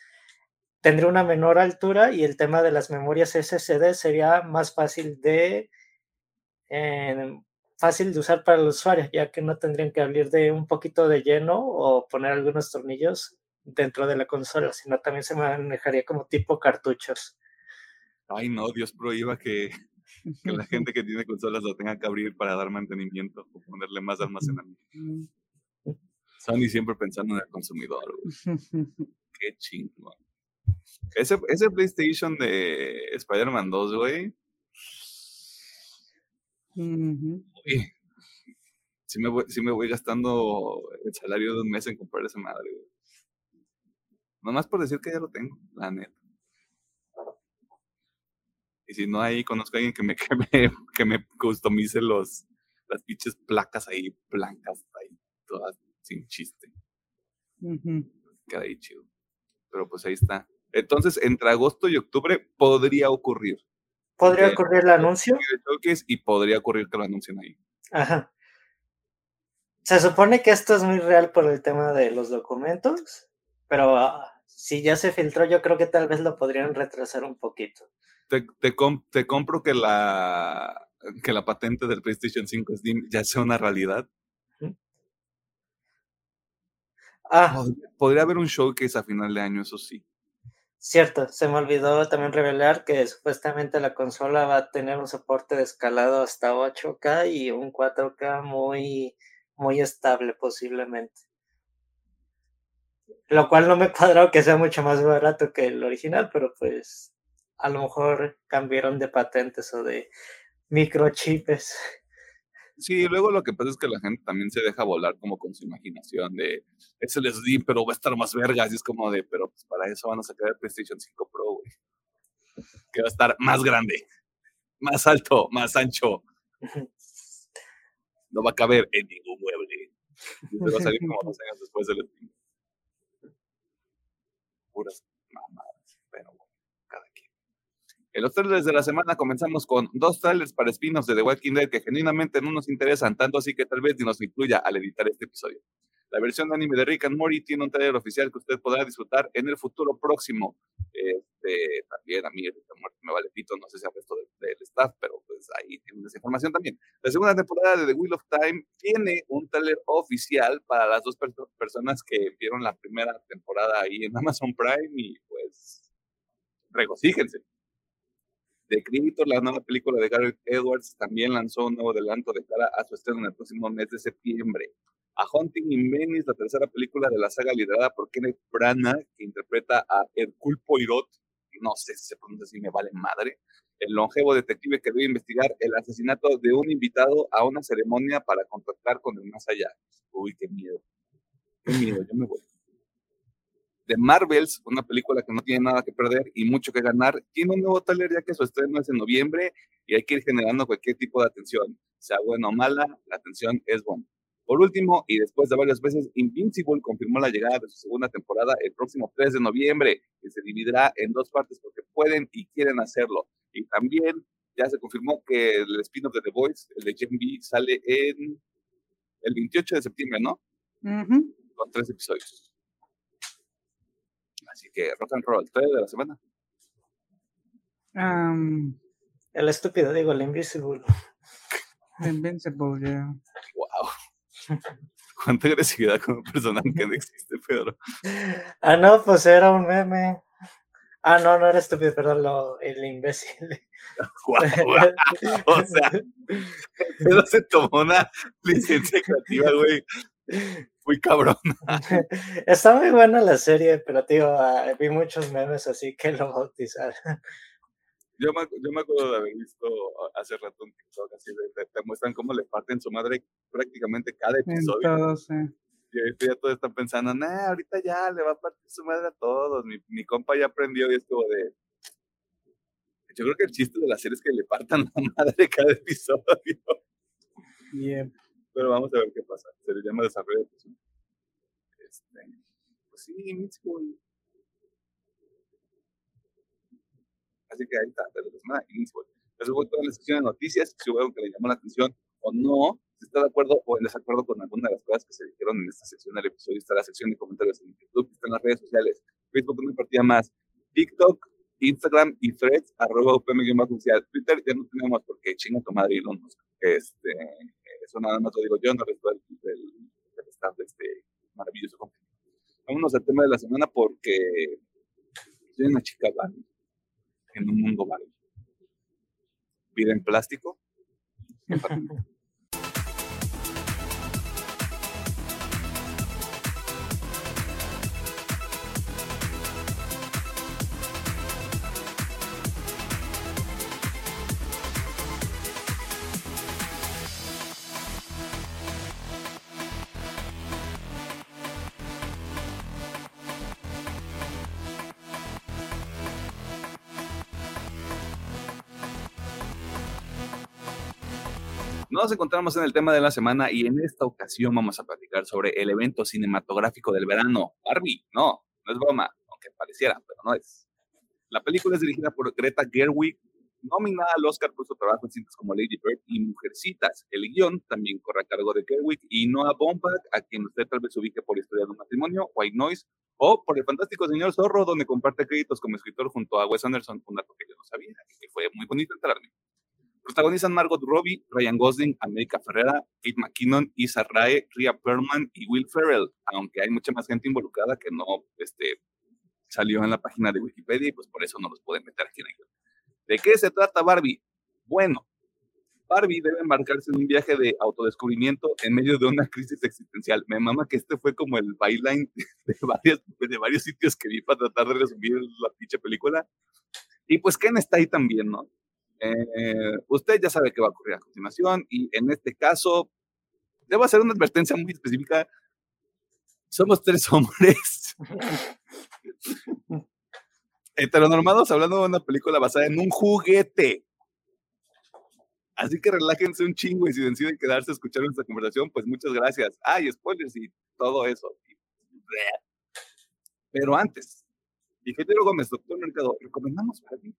tendría una menor altura y el tema de las memorias SSD sería más fácil de... Eh, fácil de usar para los usuarios, ya que no tendrían que abrir de un poquito de lleno o poner algunos tornillos dentro de la consola, sino también se manejaría como tipo cartuchos. Ay, no, Dios prohíba que, la gente que tiene consolas lo tenga que abrir para dar mantenimiento o ponerle más almacenamiento. Sony siempre pensando en el consumidor. Qué chingón. Ese, ese PlayStation de Spider-Man 2, güey, si me, voy, me voy gastando el salario de un mes en comprar esa madre, Nomás por decir que ya lo tengo, la neta. Y si no, ahí conozco a alguien que me, que me, que me customice los, las pinches placas ahí blancas, ahí, todas sin chiste. Queda ahí chido. Pero pues ahí está. Entonces, entre agosto y octubre podría ocurrir. ¿Podría ocurrir el anuncio? Y podría ocurrir que lo anuncien ahí. Ajá. Se supone que esto es muy real por el tema de los documentos, pero ah, si ya se filtró, yo creo que tal vez lo podrían retrasar un poquito. Te, te, te compro que la, que la patente del PlayStation 5 Steam ya sea una realidad. Ah. Podría haber un showcase a final de año, eso sí. Cierto, se me olvidó también revelar que supuestamente la consola va a tener un soporte de escalado hasta 8K y un 4K muy, muy estable posiblemente. Lo cual no me cuadra que sea mucho más barato que el original, pero pues a lo mejor cambiaron de patentes o de microchips. Sí, luego lo que pasa es que la gente también se deja volar como con su imaginación de es el Slim, pero va a estar más vergas. Y es como de, pero pues para eso van a sacar el PlayStation 5 Pro, güey. Que va a estar más grande, más alto, más ancho. No va a caber en ningún mueble. Y se va a salir como dos años después del Steam. Puras mamadas. En los trailers de la semana comenzamos con dos trailers para espinos de The Walking Dead que genuinamente no nos interesan tanto, así que tal vez ni nos incluya al editar este episodio. La versión de anime de Rick and Morty tiene un trailer oficial que usted podrá disfrutar en el futuro próximo. Este, también a mí Rick and Morty me vale pito, no sé si al resto del, staff, pero pues ahí tienen esa información también. La segunda temporada de The Wheel of Time tiene un trailer oficial para las dos personas que vieron la primera temporada ahí en Amazon Prime y pues regocíjense The Creator, la nueva película de Gareth Edwards, también lanzó un nuevo adelanto de cara a su estreno en el próximo mes de septiembre. A Hunting in Venice, la tercera película de la saga liderada por Kenneth Branagh, que interpreta a Hercule Poirot, no sé si se pronuncia así, me vale madre, el longevo detective que debe investigar el asesinato de un invitado a una ceremonia para contactar con el más allá. Uy, qué miedo. Qué miedo, yo me voy. The Marvels, una película que no tiene nada que perder y mucho que ganar, tiene un nuevo trailer ya que su estreno es en noviembre y hay que ir generando cualquier tipo de atención. Sea buena o mala, la atención es buena. Por último, y después de varias veces, Invincible confirmó la llegada de su segunda temporada el próximo 3 de noviembre, que se dividirá en dos partes porque pueden y quieren hacerlo. Y también ya se confirmó que el spin-off de The Voice, el de Gen B, sale en el 28 de septiembre, ¿no? Con tres episodios. Así que rock and roll, tres de la semana. el estúpido, digo, el Invisible. Invincible, ya. Wow. Cuánta agresividad con un personaje que no existe, Pedro. Ah, no, pues era un meme. Ah, no, no era estúpido, perdón, lo, el imbécil. o sea, Pedro se tomó una licencia creativa, güey. Muy cabrón. Está muy buena la serie, pero tío, ah, vi muchos memes así que lo bautizaron. Yo me, yo me acuerdo de haber visto hace rato un TikTok así de, te, muestran cómo le parten su madre prácticamente cada episodio. Y ahorita ya todos están pensando, nah, ahorita ya le va a partir su madre a todos. Mi, mi compa ya aprendió y es como de. Yo creo que el chiste de la serie es que le partan la madre cada episodio. Bien. Pero vamos a ver qué pasa. Se le llama desarrollo de Este, pues sí, School. Así que ahí está, de la semana Invincible. Eso fue toda la sección de noticias. Si hubo algo que le llamó la atención o no, si está de acuerdo o en desacuerdo con alguna de las cosas que se dijeron en esta sección del episodio, está la sección de comentarios en YouTube, está en las redes sociales, Facebook una partida más, TikTok, Instagram y Threads, arroba UPM oficial. Twitter ya no tenemos porque chinga tu madre Elon Musk. Este, eso nada más lo digo yo, no resto del, del, del staff de este maravilloso contenido. Vámonos al tema de la semana porque soy una chica Barbie en un mundo Barbie. Vida en plástico. Nos encontramos en el tema de la semana y en esta ocasión vamos a platicar sobre el evento cinematográfico del verano. Barbie, no, no es broma, aunque pareciera, pero no es. La película es dirigida por Greta Gerwig, nominada al Oscar por su trabajo en cintas como Lady Bird y Mujercitas. El guion también corre a cargo de Gerwig y Noah Baumbach, a quien usted tal vez ubique por Historia de un matrimonio, White Noise, o por El fantástico señor Zorro, donde comparte créditos como escritor junto a Wes Anderson, un dato que yo no sabía, y que fue muy bonito enterarme. Protagonizan Margot Robbie, Ryan Gosling, América Ferrera, Kate McKinnon, Isa Rae, Ria Perlman y Will Ferrell, aunque hay mucha más gente involucrada que no este, salió en la página de Wikipedia y pues por eso no los pueden meter aquí en el ¿De qué se trata Barbie? Bueno, Barbie debe embarcarse en un viaje de autodescubrimiento en medio de una crisis existencial. Me mama que este fue como el byline de, varios, de varios sitios que vi para tratar de resumir la pinche película. Y pues Ken está ahí también, ¿no? Eh, usted ya sabe qué va a ocurrir a continuación y en este caso debo hacer una advertencia muy específica. Somos tres hombres heteronormados hablando de una película basada en un juguete. Así que relájense un chingo y si deciden quedarse a escuchar nuestra conversación, pues muchas gracias. Ay, spoilers y todo eso. Pero antes, Ingeniero Gómez, doctor Mercado, recomendamos para ti.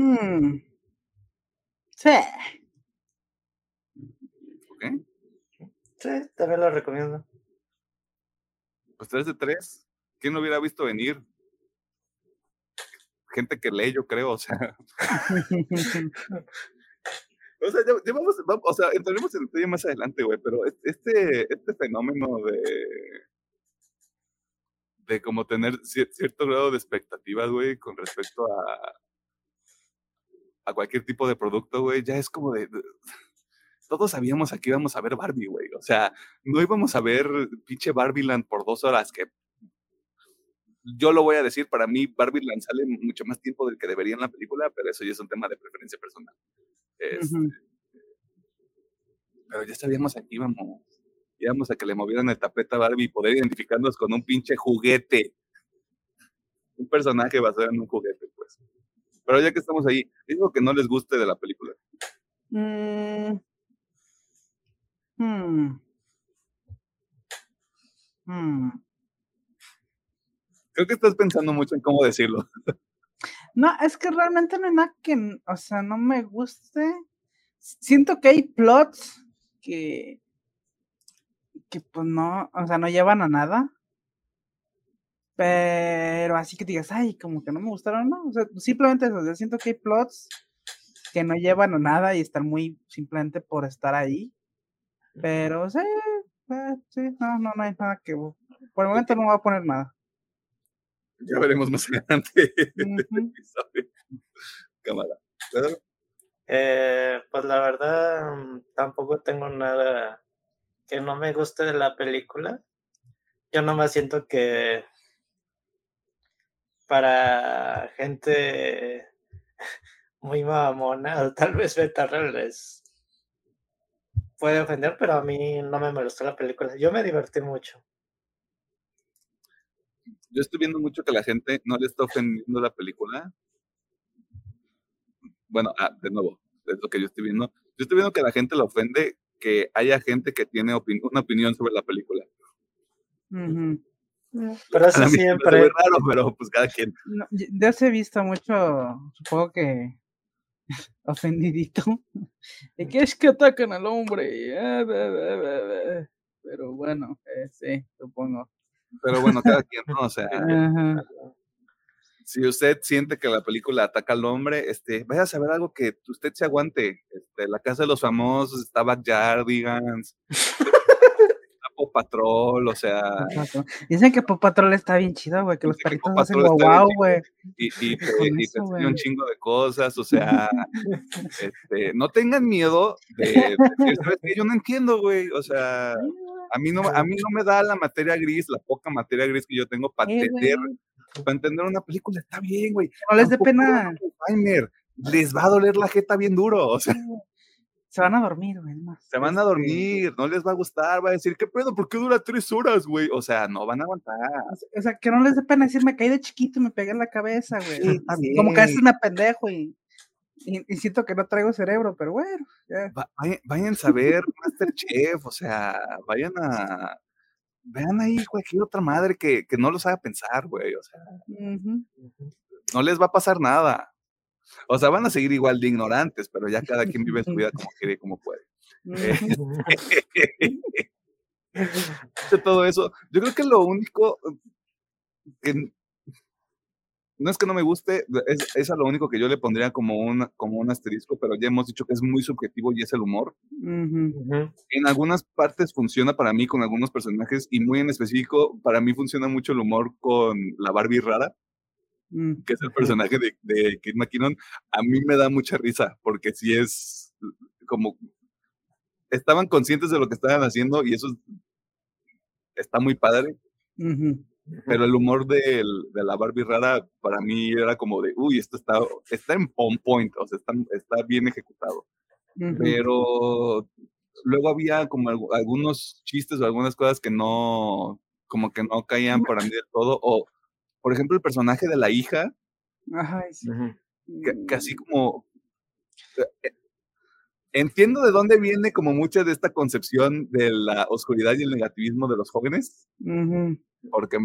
Hmm. Sí. ¿Ok? Sí, también lo recomiendo. Pues tres de tres. ¿Quién lo hubiera visto venir? Gente que lee, yo creo, o sea. o sea, ya, vamos, o sea, entraremos en detalle más adelante, güey, pero este, este fenómeno de de como tener cierto grado de expectativa, güey, con respecto a, a cualquier tipo de producto, güey, ya es como de, todos sabíamos aquí íbamos a ver Barbie, güey. O sea, no íbamos a ver pinche Barbieland por dos horas, que yo lo voy a decir, para mí Barbieland sale mucho más tiempo del que debería en la película, pero eso ya es un tema de preferencia personal. Este, pero ya sabíamos aquí íbamos, íbamos a que le movieran el tapete a Barbie y poder identificarnos con un pinche juguete. Un personaje basado en un juguete. Pero ya que estamos ahí, digo que no les guste de la película. Mm. Hmm. Hmm. Creo que estás pensando mucho en cómo decirlo. No, es que realmente no hay nada que, o sea, no me guste. Siento que hay plots que, que pues no, o sea, no llevan a nada. Pero así que digas, ay, como que no me gustaron, no. O sea, simplemente eso, siento que hay plots que no llevan a nada y están muy simplemente por estar ahí. Pero sí, eh, sí, no, no, no hay nada que. Por el momento no voy a poner nada. Ya veremos más adelante Cámara. Eh, pues la verdad, mm, tampoco tengo nada que no me guste de la película. Yo no me siento que para gente muy mamona, o tal vez Betarra les puede ofender, pero a mí no me molestó la película. Yo me divertí mucho. Yo estoy viendo mucho que la gente no le está ofendiendo la película. Bueno, ah, de nuevo, es lo que yo estoy viendo. Yo estoy viendo que la gente le ofende que haya gente que tiene una opinión sobre la película. Pero eso siempre. Es raro, pero pues cada quien. ya se he visto mucho, supongo que ofendidito. ¿Y qué es que atacan al hombre? Eh, pero bueno, eh, sí, supongo. Pero bueno, cada quien, ¿no? O sea, si usted siente que la película ataca al hombre, este, vaya a saber algo que usted se aguante. Este, la casa de los famosos, está Backyardigans, Pop Patrol, o sea. Dicen que Pop Patrol está bien chido, güey, que los perritos hacen guau, güey. Y, y, te, y un chingo de cosas, o sea, este, no tengan miedo de, decir, que yo no entiendo, güey, o sea, a mí no, a mí no me da la materia gris, la poca materia gris que yo tengo para entender, para entender una película, está bien, güey. No les dé pena. Les va a doler la jeta bien duro, o sea. Se van a dormir, güey. Se van a dormir, no les va a gustar, va a decir, ¿qué pedo? ¿Por qué dura tres horas, güey? O sea, no van a aguantar. O sea, que no les dé pena decir, me caí de chiquito y me pegué en la cabeza, güey. Como que a veces me pendejo y, y, siento que no traigo cerebro, pero bueno. vayan, a ver Masterchef, o sea, vayan a. Vean ahí cualquier otra madre que, que no los haga pensar, güey. O sea, no les va a pasar nada. O sea, van a seguir igual de ignorantes, pero ya cada quien vive su vida como quiere y como puede. de todo eso, yo creo que lo único que no es que no me guste, es, a lo único que yo le pondría como un, como un asterisco, pero ya hemos dicho que es muy subjetivo y es el humor. En algunas partes funciona para mí con algunos personajes y muy en específico, para mí funciona mucho el humor con la Barbie rara. Mm. que es el personaje de, de Kid McKinnon, a mí me da mucha risa, porque si es como, estaban conscientes de lo que estaban haciendo y eso está muy padre. Pero el humor de, de, la Barbie rara para mí era como de, uy, esto está, está en on point, o sea, está, está bien ejecutado. Pero luego había como algunos chistes o algunas cosas que no, como que no caían para mí del todo, o por ejemplo, el personaje de la hija, Ajá, sí. que, así como... Eh, entiendo de dónde viene como mucha de esta concepción de la oscuridad y el negativismo de los jóvenes, porque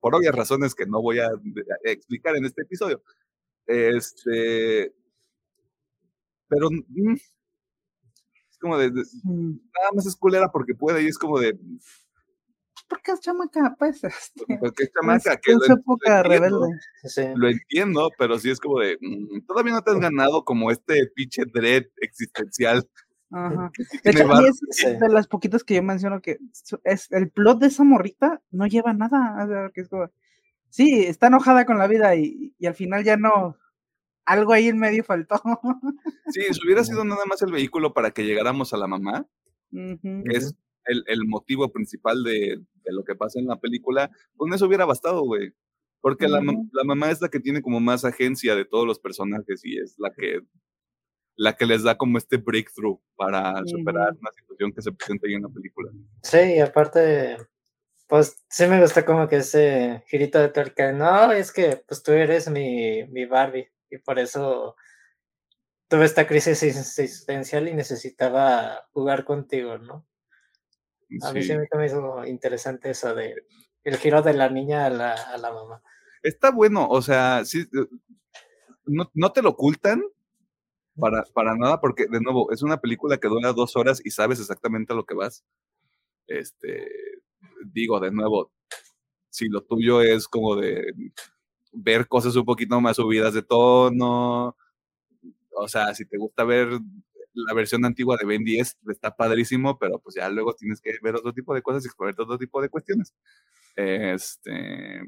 por obvias razones que no voy a explicar en este episodio, este, pero mm, es como de, nada más es culera porque puede y es como de, porque es chamaca, pues. Este, porque es chamaca, que lo, época rebelde. lo entiendo, pero sí es como de, mm, todavía no te has ganado como este pinche dread existencial Ajá. De hecho, a mí es Sí. de las poquitas que yo menciono que es el plot de esa morrita no lleva nada. o sea, que es como- sí, está enojada con la vida y, y al final ya no. Algo ahí en medio faltó. Sí, si hubiera sido nada más el vehículo para que llegáramos a la mamá, que es el, el motivo principal de, de lo que pasa en la película, con eso hubiera bastado, güey. Porque la, mam- Ujú. la mamá es la que tiene como más agencia de todos los personajes y es la que, la que les da como este breakthrough para superar Ujú. una situación que se presenta ahí en la película. Sí, y aparte, pues sí me gusta como que ese girito de tuerca. No, es que pues tú eres mi, mi Barbie y por eso tuve esta crisis existencial y necesitaba jugar contigo, ¿no? A mí Sí. me me hizo interesante eso de el giro de la niña a la, a la mamá. Está bueno, o sea, sí, eh, no, no te lo ocultan para, para nada, porque de nuevo, es una película que dura dos horas y sabes exactamente a lo que vas. Este, digo, de nuevo, si lo tuyo es como de ver cosas un poquito más subidas de tono, o sea, si te gusta ver la versión antigua de Ben 10, está padrísimo, pero pues ya luego tienes que ver otro tipo de cosas y explorar otro tipo de cuestiones. Este,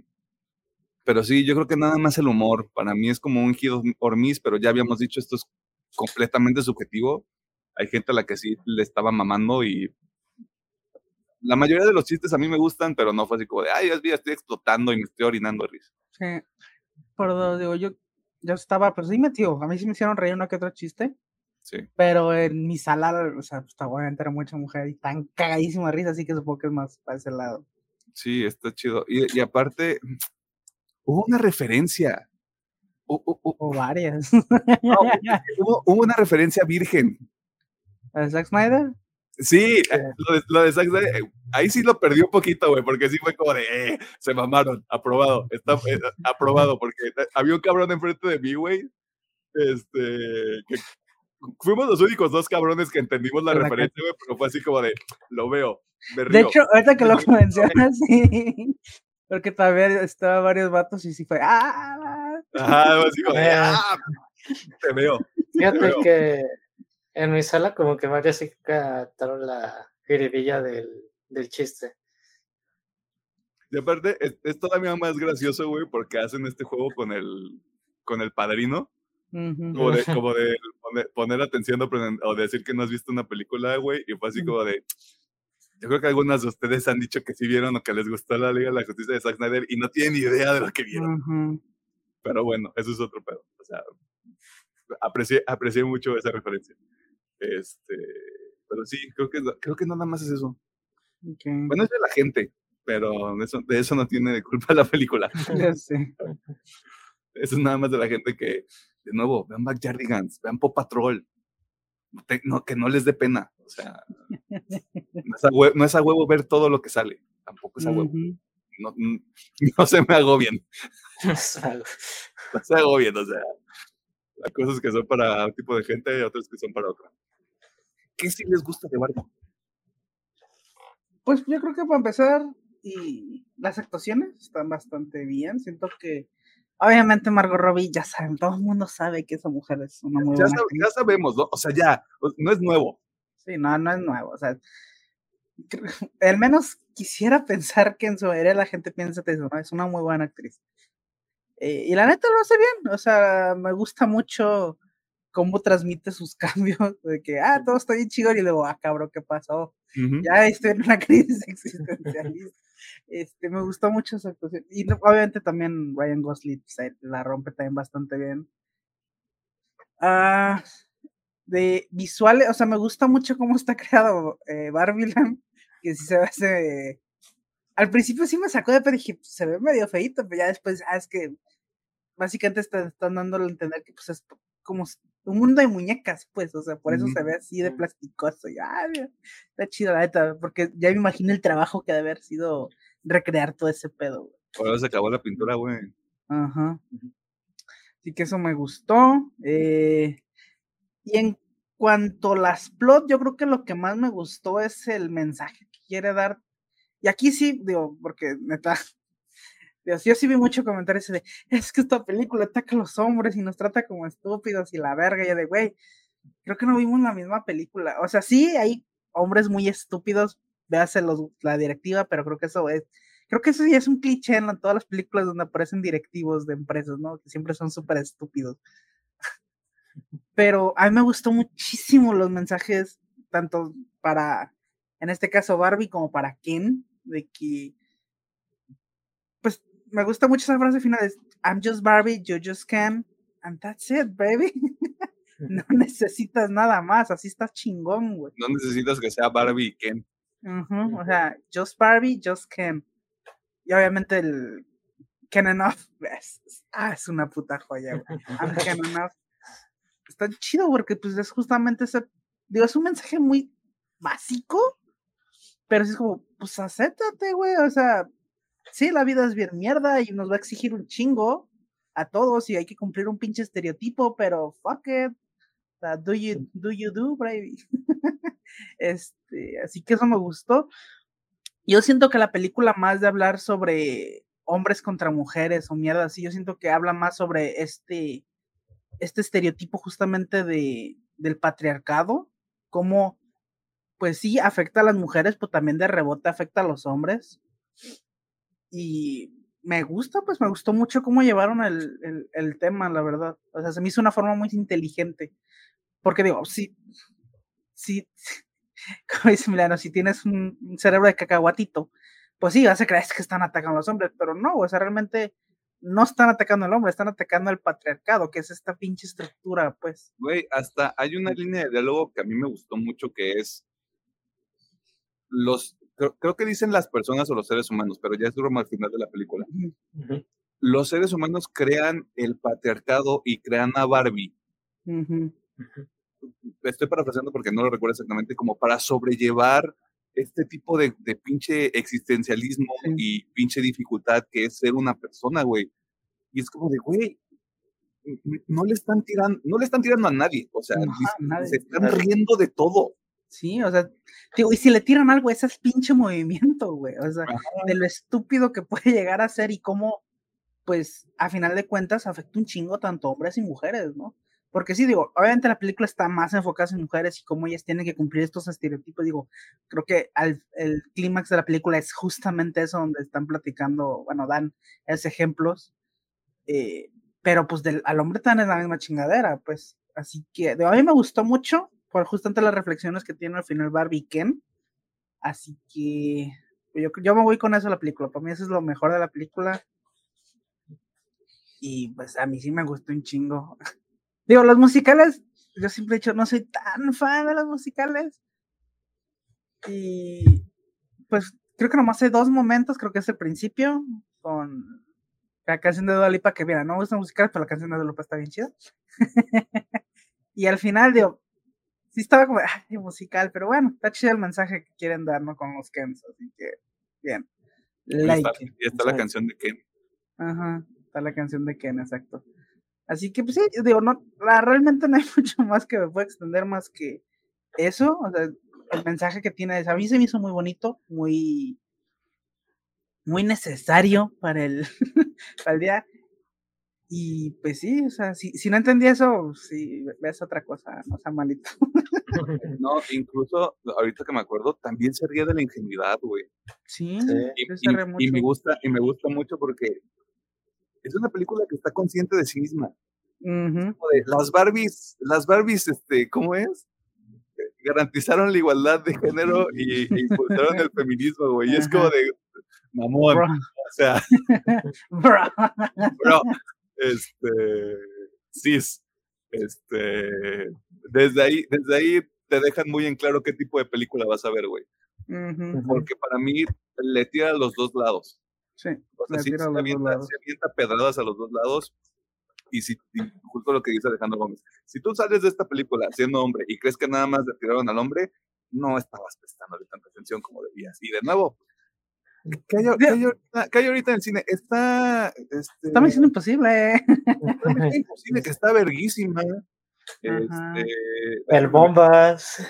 pero sí, yo creo que nada más el humor. Para mí es como un hit or miss, pero ya habíamos dicho, esto es completamente subjetivo. Hay gente a la que sí le estaba mamando y la mayoría de los chistes a mí me gustan, pero no fue así como de, ay, Dios mío, estoy explotando y me estoy orinando risa. Sí. Pero digo, yo, yo estaba, pues sí metido. A mí sí me hicieron reír uno que otro chiste. Sí. Pero en mi sala, o sea, pues obviamente era mucha mujer y tan cagadísima risa, así que supongo que es más para ese lado. Sí, está chido. Y, y aparte, hubo una referencia. O varias. no, hubo, hubo una referencia virgen. ¿A Zack Snyder? Sí, lo de, lo de Zack Snyder, eh, ahí sí lo perdí un poquito, güey, porque sí fue como de, eh, se mamaron, aprobado, está eh, aprobado, porque eh, había un cabrón enfrente de mí, güey, este, que fuimos los únicos dos cabrones que entendimos la la referencia, güey, pero fue así como de, lo veo, me río. De hecho, ahorita que lo mencionas, sí. Porque todavía estaba varios vatos y sí fue. ¡Ah! Ajá, así como de, Eh. ah, te veo. Fíjate Pero- que en mi sala como que varios sí captaron la jiribilla del, del chiste. Y aparte, es, es todavía más gracioso, güey, porque hacen este juego con el, con el padrino, Ujú. como de, como de poner, poner atención o, decir que no has visto una película, güey, y fue así como de, yo creo que algunas de ustedes han dicho que sí vieron o que les gustó la Liga de la Justicia de Zack Snyder y no tienen idea de lo que vieron, Ujú. pero bueno, eso es otro pedo, o sea, aprecié, aprecié mucho esa referencia, este, pero sí, creo que, creo que nada más es eso, Ok. bueno, es de la gente, pero de eso, de eso no tiene culpa la película. Ya sé. Eso es nada más de la gente que, de nuevo, vean Backyardigans, vean Pop Patrol. No te- no, que no les dé pena. O sea, no es, a hue- no es a huevo ver todo lo que sale. Tampoco es a huevo. No, no se me agobien. No se agobien. O sea, hay cosas que son para un tipo de gente y otras que son para otra. ¿Qué sí les gusta de Barbie? Pues yo creo que para empezar, y las actuaciones están bastante bien. Siento que, obviamente, Margot Robbie, ya saben, todo el mundo sabe que esa mujer es una muy Ya, buena sab- actriz. ya sabemos, ¿no? O sea, ya, no es nuevo. Sí, no, no es nuevo. O sea, al menos quisiera pensar que en su mayoría la gente piensa que es ¿no? es una muy buena actriz. Eh, y la neta lo hace bien. O sea, me gusta mucho cómo transmite sus cambios. De que, ah, todo está bien chido. Y luego, ah, cabrón, ¿qué pasó? Ya estoy en una crisis existencialista. Este, me gustó mucho esa actuación. Y obviamente también Ryan Gosling la rompe también bastante bien. Ah, de visuales, o sea, me gusta mucho cómo está creado eh, que si se hace... Al principio sí me sacó de pedo, dije, "Pues, se ve medio feito, pero ya después, ah, es que básicamente está- están dándole a entender que pues es como un mundo de muñecas, pues, o sea, por eso se ve así de plasticoso. Y, ah, mira, está chido, la neta, porque ya me imagino el trabajo que ha de haber sido recrear todo ese pedo. güey. Eso se acabó la pintura, güey. Ajá. Así que eso me gustó. eh, y en cuanto a las plot, yo creo que lo que más me gustó es el mensaje que quiere dar. Y aquí sí, digo, porque neta, Dios, yo sí vi mucho comentario ese de, es que esta película ataca a los hombres y nos trata como estúpidos y la verga, y yo de, güey, creo que no vimos la misma película. O sea, sí hay hombres muy estúpidos, véase los, la directiva, pero creo que eso es, creo que eso ya es un cliché en todas las películas donde aparecen directivos de empresas, ¿no? Que siempre son súper estúpidos. Pero a mí me gustó muchísimo los mensajes, tanto para, en este caso, Barbie, como para Ken, de que, me gusta mucho esa frase final, es, I'm just Barbie, you just can, and that's it, baby. no necesitas nada más, así está chingón, güey. No necesitas que sea Barbie y Ken. o sea, just Barbie, just Ken. Y obviamente el Ken Enough es, ah, es una puta joya, güey. I'm Ken Enough. Está chido porque pues es justamente ese, digo, es un mensaje muy básico, pero es como, pues acéptate, güey, o sea, sí, la vida es bien mierda y nos va a exigir un chingo a todos y hay que cumplir un pinche estereotipo, pero fuck it, do you do, you do baby. este, así que eso me gustó. Yo siento que la película más de hablar sobre hombres contra mujeres o mierda así, yo siento que habla más sobre este este estereotipo justamente de del patriarcado, cómo pues sí afecta a las mujeres, pero también de rebote afecta a los hombres. Y me gusta, pues me gustó mucho cómo llevaron el, el, el tema, la verdad. O sea, se me hizo una forma muy inteligente. Porque digo, sí, sí, como dice Milano, si tienes un, cerebro de cacahuatito, pues sí, vas a creer que están atacando a los hombres, pero no, o sea, realmente no están atacando al hombre, están atacando al patriarcado, que es esta pinche estructura, pues. Güey, hasta hay una línea de diálogo que a mí me gustó mucho, que es los, creo, que dicen las personas o los seres humanos, pero ya es duro al final de la película. Los seres humanos crean el patriarcado y crean a Barbie. Estoy parafraseando porque no lo recuerdo exactamente, como para sobrellevar este tipo de, de pinche existencialismo y pinche dificultad que es ser una persona, güey. Y es como de, güey, no le están tirando, no le están tirando a nadie, o sea, se están riendo de todo. Sí, o sea, digo, y si le tiran algo, ese es pinche movimiento, güey, o sea, de lo estúpido que puede llegar a ser y cómo, pues, a final de cuentas, afecta un chingo tanto hombres y mujeres, ¿no? Porque sí, digo, obviamente la película está más enfocada en mujeres y cómo ellas tienen que cumplir estos estereotipos. Digo, creo que al, el clímax de la película es justamente eso, donde están platicando, bueno, dan esos ejemplos. Eh, pero pues del, al hombre tan es la misma chingadera, pues. Así que a mí me gustó mucho por justamente las reflexiones que tiene al final Barbie Ken. Así que pues, yo, yo me voy con eso a la película. Para mí eso es lo mejor de la película. Y pues a mí sí me gustó un chingo. Digo, los musicales, yo siempre he dicho, no soy tan fan de los musicales. Y pues creo que nomás hay dos momentos, creo que es el principio, con la canción de Dua Lipa, que mira, no me gusta musicales, pero la canción de Dua Lipa está bien chida. y al final, digo, sí estaba como, ay, musical, pero bueno, está chido el mensaje que quieren dar, ¿no? Con los Kens, así que, bien. y está, está la canción de Ken. Ajá, está la canción de Ken, exacto. Así que, pues sí, digo, no, realmente no hay mucho más que me pueda extender más que eso. O sea, el mensaje que tiene, a mí se me hizo muy bonito, muy, muy necesario para el, para el día. Y pues sí, o sea, si, si no entendí eso, si ves otra cosa, no sea malito. No, incluso ahorita que me acuerdo, también se ríe de la ingenuidad, güey. Sí, y, me gusta, y me gusta mucho porque es una película que está consciente de sí misma. las Barbies, las Barbies, este, ¿cómo es? Garantizaron la igualdad de género y, impulsaron el feminismo, güey. Y es como de mamón. O sea, bro. Este, cis, este, desde ahí, desde ahí te dejan muy en claro qué tipo de película vas a ver, güey. Porque para mí le tira a los dos lados. Sí. O sea, si se, avienta, pedradas a los dos lados. Y si, justo lo que dice Alejandro Gómez, si tú sales de esta película siendo hombre y crees que nada más le tiraron al hombre, no estabas prestándole tanta atención como debías. Y de nuevo, ¿qué hay, ahorita, ahorita, en el cine? Está. Este, está Misión Imposible. Está Imposible, que está verguísima. Este, el Bombas.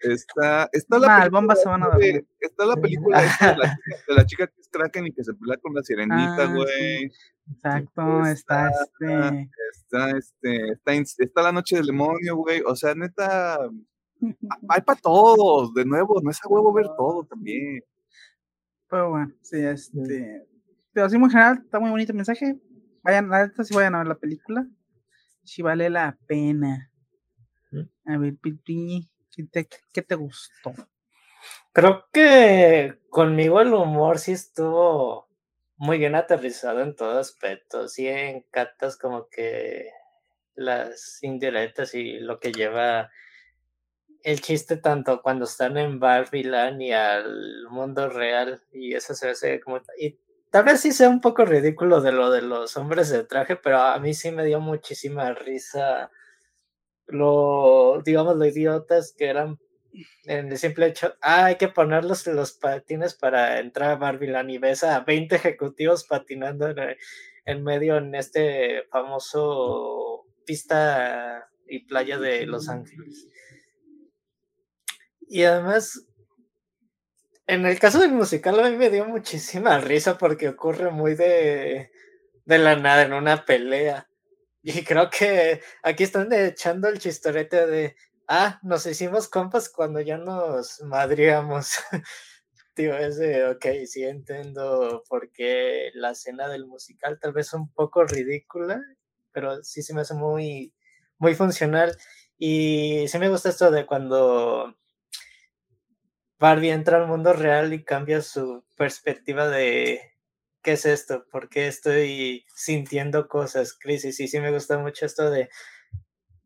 Está, está la Nah, el película bomba se van a de- está la película esta de la, chica, de la chica que es Kraken y que se pelea con la sirenita, Ah, sí. güey. Exacto, está Está- este. Está, este, está la noche del demonio, güey. O sea, neta, hay para todos. De nuevo, no es a huevo ver todo también. Pero bueno, sí, este. Pero así muy general, está muy bonito el mensaje. Vayan, la neta, sí vayan a ver la película. Sí vale la pena. A ver, Pipiñi, ¿qué te, qué te gustó? Creo que conmigo el humor sí estuvo muy bien aterrizado en todo aspecto. Sí encantas como que las indirectas y lo que lleva el chiste tanto cuando están en Barbieland y al mundo real y eso se hace como y tal vez sí sea un poco ridículo de lo de los hombres de traje, pero a mí sí me dio muchísima risa lo digamos lo idiotas que eran en el simple hecho, ah, hay que ponerlos los patines para entrar a Barbieland y ves a 20 ejecutivos patinando en, en medio en este famoso pista y playa de Los Ángeles. Y además, en el caso del musical a mí me dio muchísima risa porque ocurre muy de, de la nada en una pelea. Y creo que aquí están echando el chistorete de, ah, nos hicimos compas cuando ya nos madriamos. Tío, es de, ok, sí entiendo por qué la escena del musical tal vez un poco ridícula, pero sí se me hace muy, muy funcional. Y sí me gusta esto de cuando Barbie entra al mundo real y cambia su perspectiva de qué es esto, por qué estoy sintiendo cosas, crisis. Y sí me gusta mucho esto de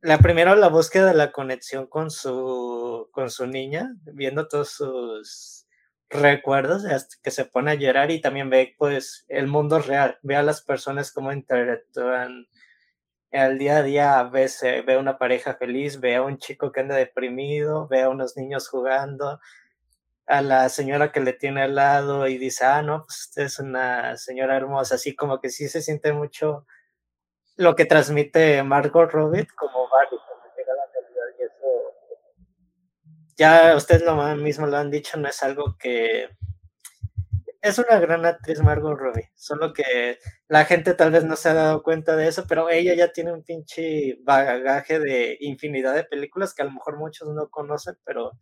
la primera la búsqueda de la conexión con su con su niña, viendo todos sus recuerdos hasta que se pone a llorar y también ve pues el mundo real, ve a las personas cómo interactúan al día a día, ve, se- ve una pareja feliz, ve a un chico que anda deprimido, ve a unos niños jugando, a la señora que le tiene al lado y dice, ah, no, pues usted es una señora hermosa, así como que sí se siente mucho lo que transmite Margot Robbie como Barbie ya ustedes lo mismo lo han dicho, no es algo que es una gran actriz Margot Robbie, solo que la gente tal vez no se ha dado cuenta de eso, pero ella ya tiene un pinche bagaje de infinidad de películas que a lo mejor muchos no conocen, pero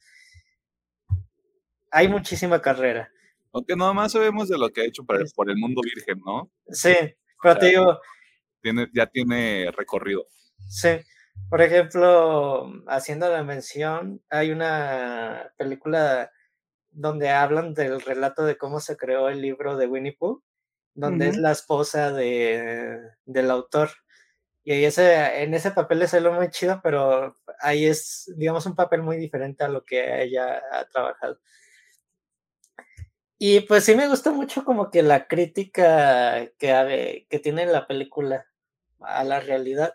hay muchísima carrera. Aunque nada más sabemos de lo que ha hecho por el mundo virgen, ¿no? Sí, pero te digo, Tiene, ya tiene recorrido. Sí, por ejemplo, haciendo la mención, hay una película donde hablan del relato de cómo se creó el libro de Winnie Pooh, donde es la esposa de, del autor. Y ahí ese, en ese papel es algo muy chido, pero ahí es, digamos, un papel muy diferente a lo que ella ha trabajado. Y pues sí me gusta mucho como que la crítica que, tiene la película a la realidad.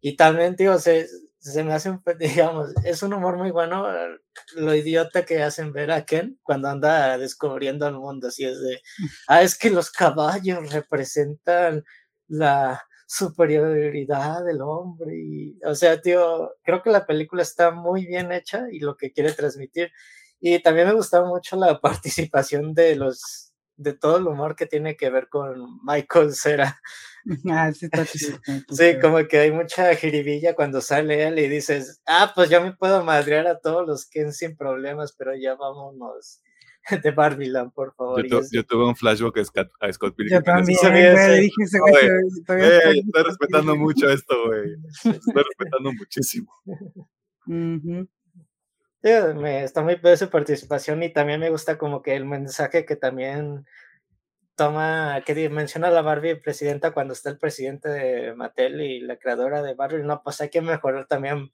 Y también, digo, se, se me hace un, digamos, es un humor muy bueno eh, lo idiota que hacen ver a Ken cuando anda descubriendo el mundo, así es de, ah, es que los caballos representan la superioridad del hombre y, o sea, tío, creo que la película está muy bien hecha y lo que quiere transmitir. Y también me gustaba mucho la participación de los, de todo el humor que tiene que ver con Michael Cera. Ah, sí, está chido. está Sí, chido. como que hay mucha jiribilla cuando sale él y dices, ah, pues yo me puedo madrear a todos los Ken sin problemas, pero ya vámonos de Barbiland, por favor. Yo, Y tu- es- yo tuve un flashback a Scott, a Scott Pilgrim. Yo también, güey, dije ese güey estoy respetando mucho esto, güey. Estoy respetando muchísimo. Ujú. Me, está muy padre su participación y también me gusta como que el mensaje que también toma, que menciona la Barbie presidenta cuando está el presidente de Mattel y la creadora de Barbie, no, pues hay que mejorar también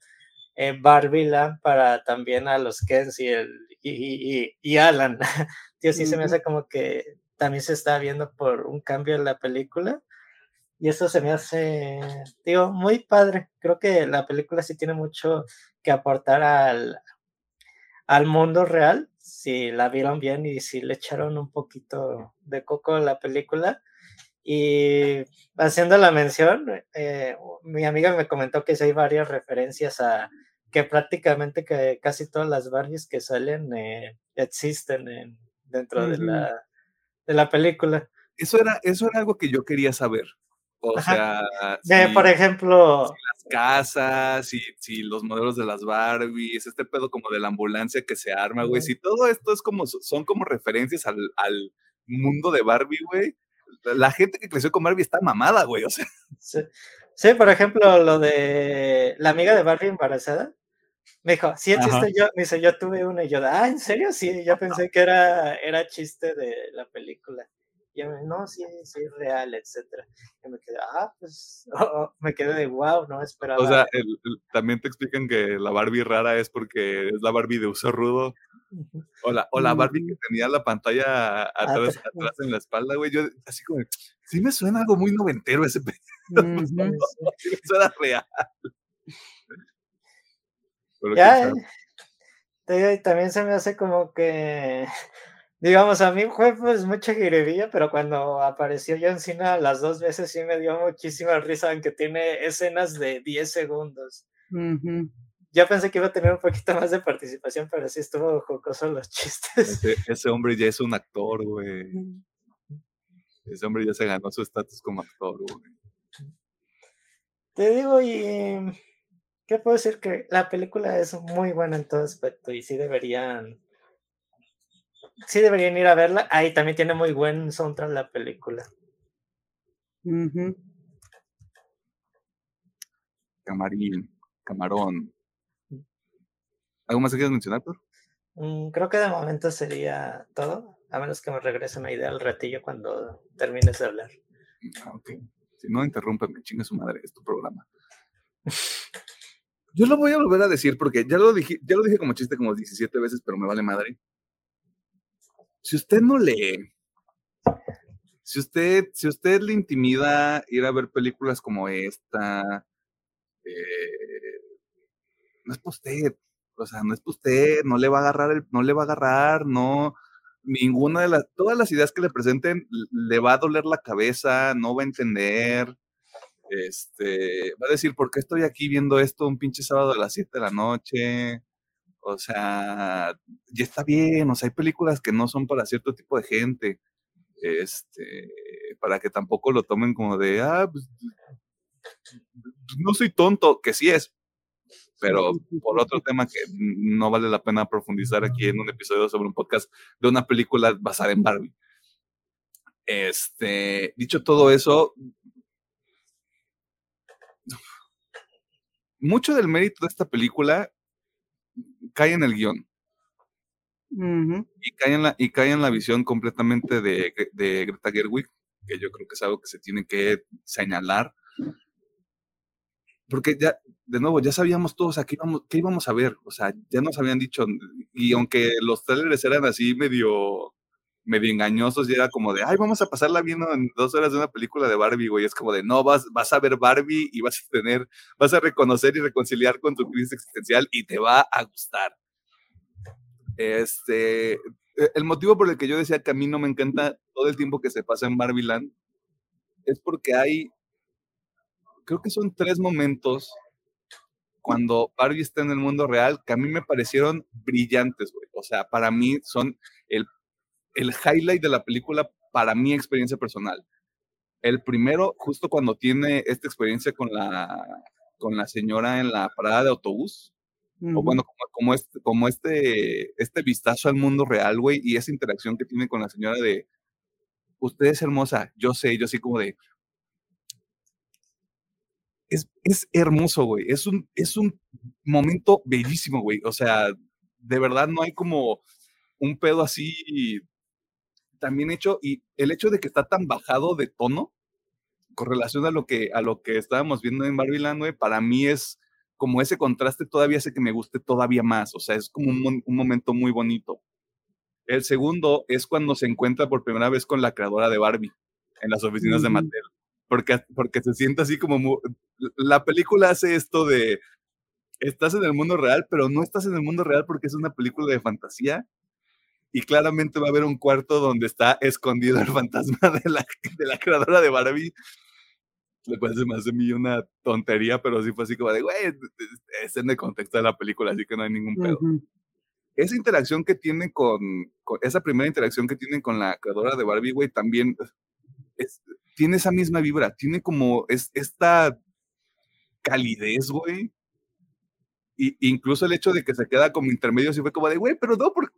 eh, Barbieland para también a los Kens y, el, y, y, y- Alan. Tío, sí se me hace como que también se está viendo por un cambio en la película. Y eso se me hace, digo, muy padre. Creo que la película sí tiene mucho que aportar al, al mundo real, si la vieron bien y si le echaron un poquito de coco a la película. Y haciendo la mención, eh, mi amiga me comentó que hay varias referencias a que prácticamente que casi todas las Barbies que salen eh, existen en, dentro de, la, de la película. Eso era, eso era algo que yo quería saber. O sea, por ejemplo, las casas, y si los modelos de las Barbies, este pedo como de la ambulancia que se arma, güey. Si todo esto es como, son como referencias al, al mundo de Barbie, güey. La gente que creció con Barbie está mamada, güey. O sea. Sí. por ejemplo, lo de la amiga de Barbie embarazada. Me dijo, sí existe yo, me dice, yo tuve una y yo, ah, ¿en serio? Sí, yo pensé que era, era chiste de la película. Y yo, no, sí, sí, es real, etcétera. Y me quedé, ah, pues, oh, oh", me quedé de wow, no esperaba. O sea, también te explican que la Barbie rara es porque es la Barbie de uso rudo. O la, o la Barbie que tenía la pantalla atrás, atrás en la espalda, güey. Yo, así como, sí me suena algo muy noventero ese pedo. Eso era real. ya, eh, también se me hace como que Digamos, a mí fue pues mucha jiribilla, pero cuando apareció John Cena las dos veces sí me dio muchísima risa, aunque tiene escenas de 10 segundos. Yo pensé que iba a tener un poquito más de participación, pero sí estuvo jocoso los chistes. Ese, hombre ya es un actor, güey. Ese hombre ya se ganó su estatus como actor, güey. Te digo, y ¿qué puedo decir? Que la película es muy buena en todo aspecto y sí deberían sí deberían ir a verla. Ahí también tiene muy buen soundtrack la película. Camarín, camarón. ¿Algo más que quieras mencionar, Thor? Mm, creo que de momento sería todo, a menos que me regrese una idea al ratillo cuando termines de hablar. Ah, ok. Si no, interrúmpeme, chinga su madre, es tu programa. Yo lo voy a volver a decir porque ya lo dije, ya lo dije como chiste como 17 veces, pero me vale madre si usted no lee, si usted, si usted le intimida ir a ver películas como esta, eh, no es para usted, o sea, no es para usted, no le va a agarrar, no le va a agarrar, no, ninguna de las, todas las ideas que le presenten le va a doler la cabeza, no va a entender, este, va a decir, ¿por qué estoy aquí viendo esto un pinche sábado a las 7 de la noche? O sea, ya está bien, o sea, hay películas que no son para cierto tipo de gente, este, para que tampoco lo tomen como de, ah, pues, no soy tonto, que sí es, pero por otro tema que no vale la pena profundizar aquí en un episodio sobre un podcast de una película basada en Barbie. Este, dicho todo eso, mucho del mérito de esta película cae en el guion. y, cae en la, y cae en la visión completamente de, de, Greta Gerwig, que yo creo que es algo que se tiene que señalar. Porque ya, de nuevo, ya sabíamos todos aquí íbamos, qué íbamos a ver. O sea, ya nos habían dicho, y aunque los trailers eran así medio, medio engañosos, y era como de, ay, vamos a pasarla viendo en dos horas de una película de Barbie, güey. Es como de, no, vas, vas a ver Barbie y vas a tener, vas a reconocer y reconciliar con tu crisis existencial y te va a gustar. Este, e, el motivo por el que yo decía que a mí no me encanta todo el tiempo que se pasa en Barbie Land es porque hay, creo que son tres momentos cuando Barbie está en el mundo real que a mí me parecieron brillantes, güey. O sea, para mí son el el highlight de la película para mi experiencia personal. El primero, justo cuando tiene esta experiencia con la, con la señora en la parada de autobús, o bueno, como, este, como este, este vistazo al mundo real, güey, y esa interacción que tiene con la señora de, usted es hermosa, yo sé, yo así como de, es, es hermoso, güey, es un, es un momento bellísimo, güey, o sea, de verdad no hay como un pedo así también hecho, y el hecho de que está tan bajado de tono, con relación a lo que, a lo que estábamos viendo en Barbie Land, para mí es como ese contraste todavía hace que me guste todavía más, o sea, es como un, momento muy bonito. El segundo es cuando se encuentra por primera vez con la creadora de Barbie en las oficinas de Mattel, porque, porque se siente así como... la película hace esto de, estás en el mundo real, pero no estás en el mundo real porque es una película de fantasía y claramente va a haber un cuarto donde está escondido el fantasma de la, de la creadora de Barbie. le parece más de mí una tontería, pero sí fue así como de, güey, es en el contexto de la película, así que no hay ningún pedo. Esa interacción que tiene con, esa primera interacción que tienen con la creadora de Barbie, güey, también es, tiene esa misma vibra, tiene como es, esta calidez, güey. Y, incluso el hecho de que se queda como intermedio, sí fue como de, güey, pero no, porque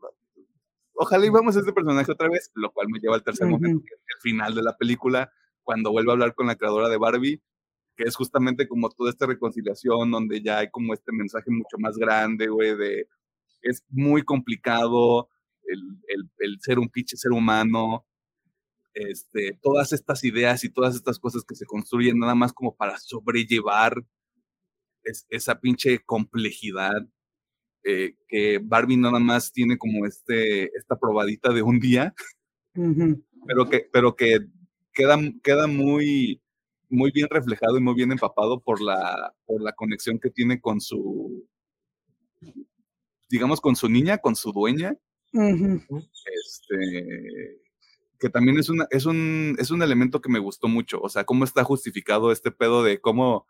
ojalá íbamos a este personaje otra vez, lo cual me lleva al tercer momento, que es el final de la película, cuando vuelve a hablar con la creadora de Barbie, que es justamente como toda esta reconciliación, donde ya hay como este mensaje mucho más grande, güey, de es muy complicado el, el, el ser un pinche ser humano, este, todas estas ideas y todas estas cosas que se construyen nada más como para sobrellevar esa pinche complejidad eh, que Barbie nada más tiene como este, esta probadita de un día, pero que, pero que queda, queda muy, muy bien reflejado y muy bien empapado por la, por la conexión que tiene con su, digamos, con su niña, con su dueña. Este, que también es, una, es, un, es un elemento que me gustó mucho. O sea, cómo está justificado este pedo de cómo.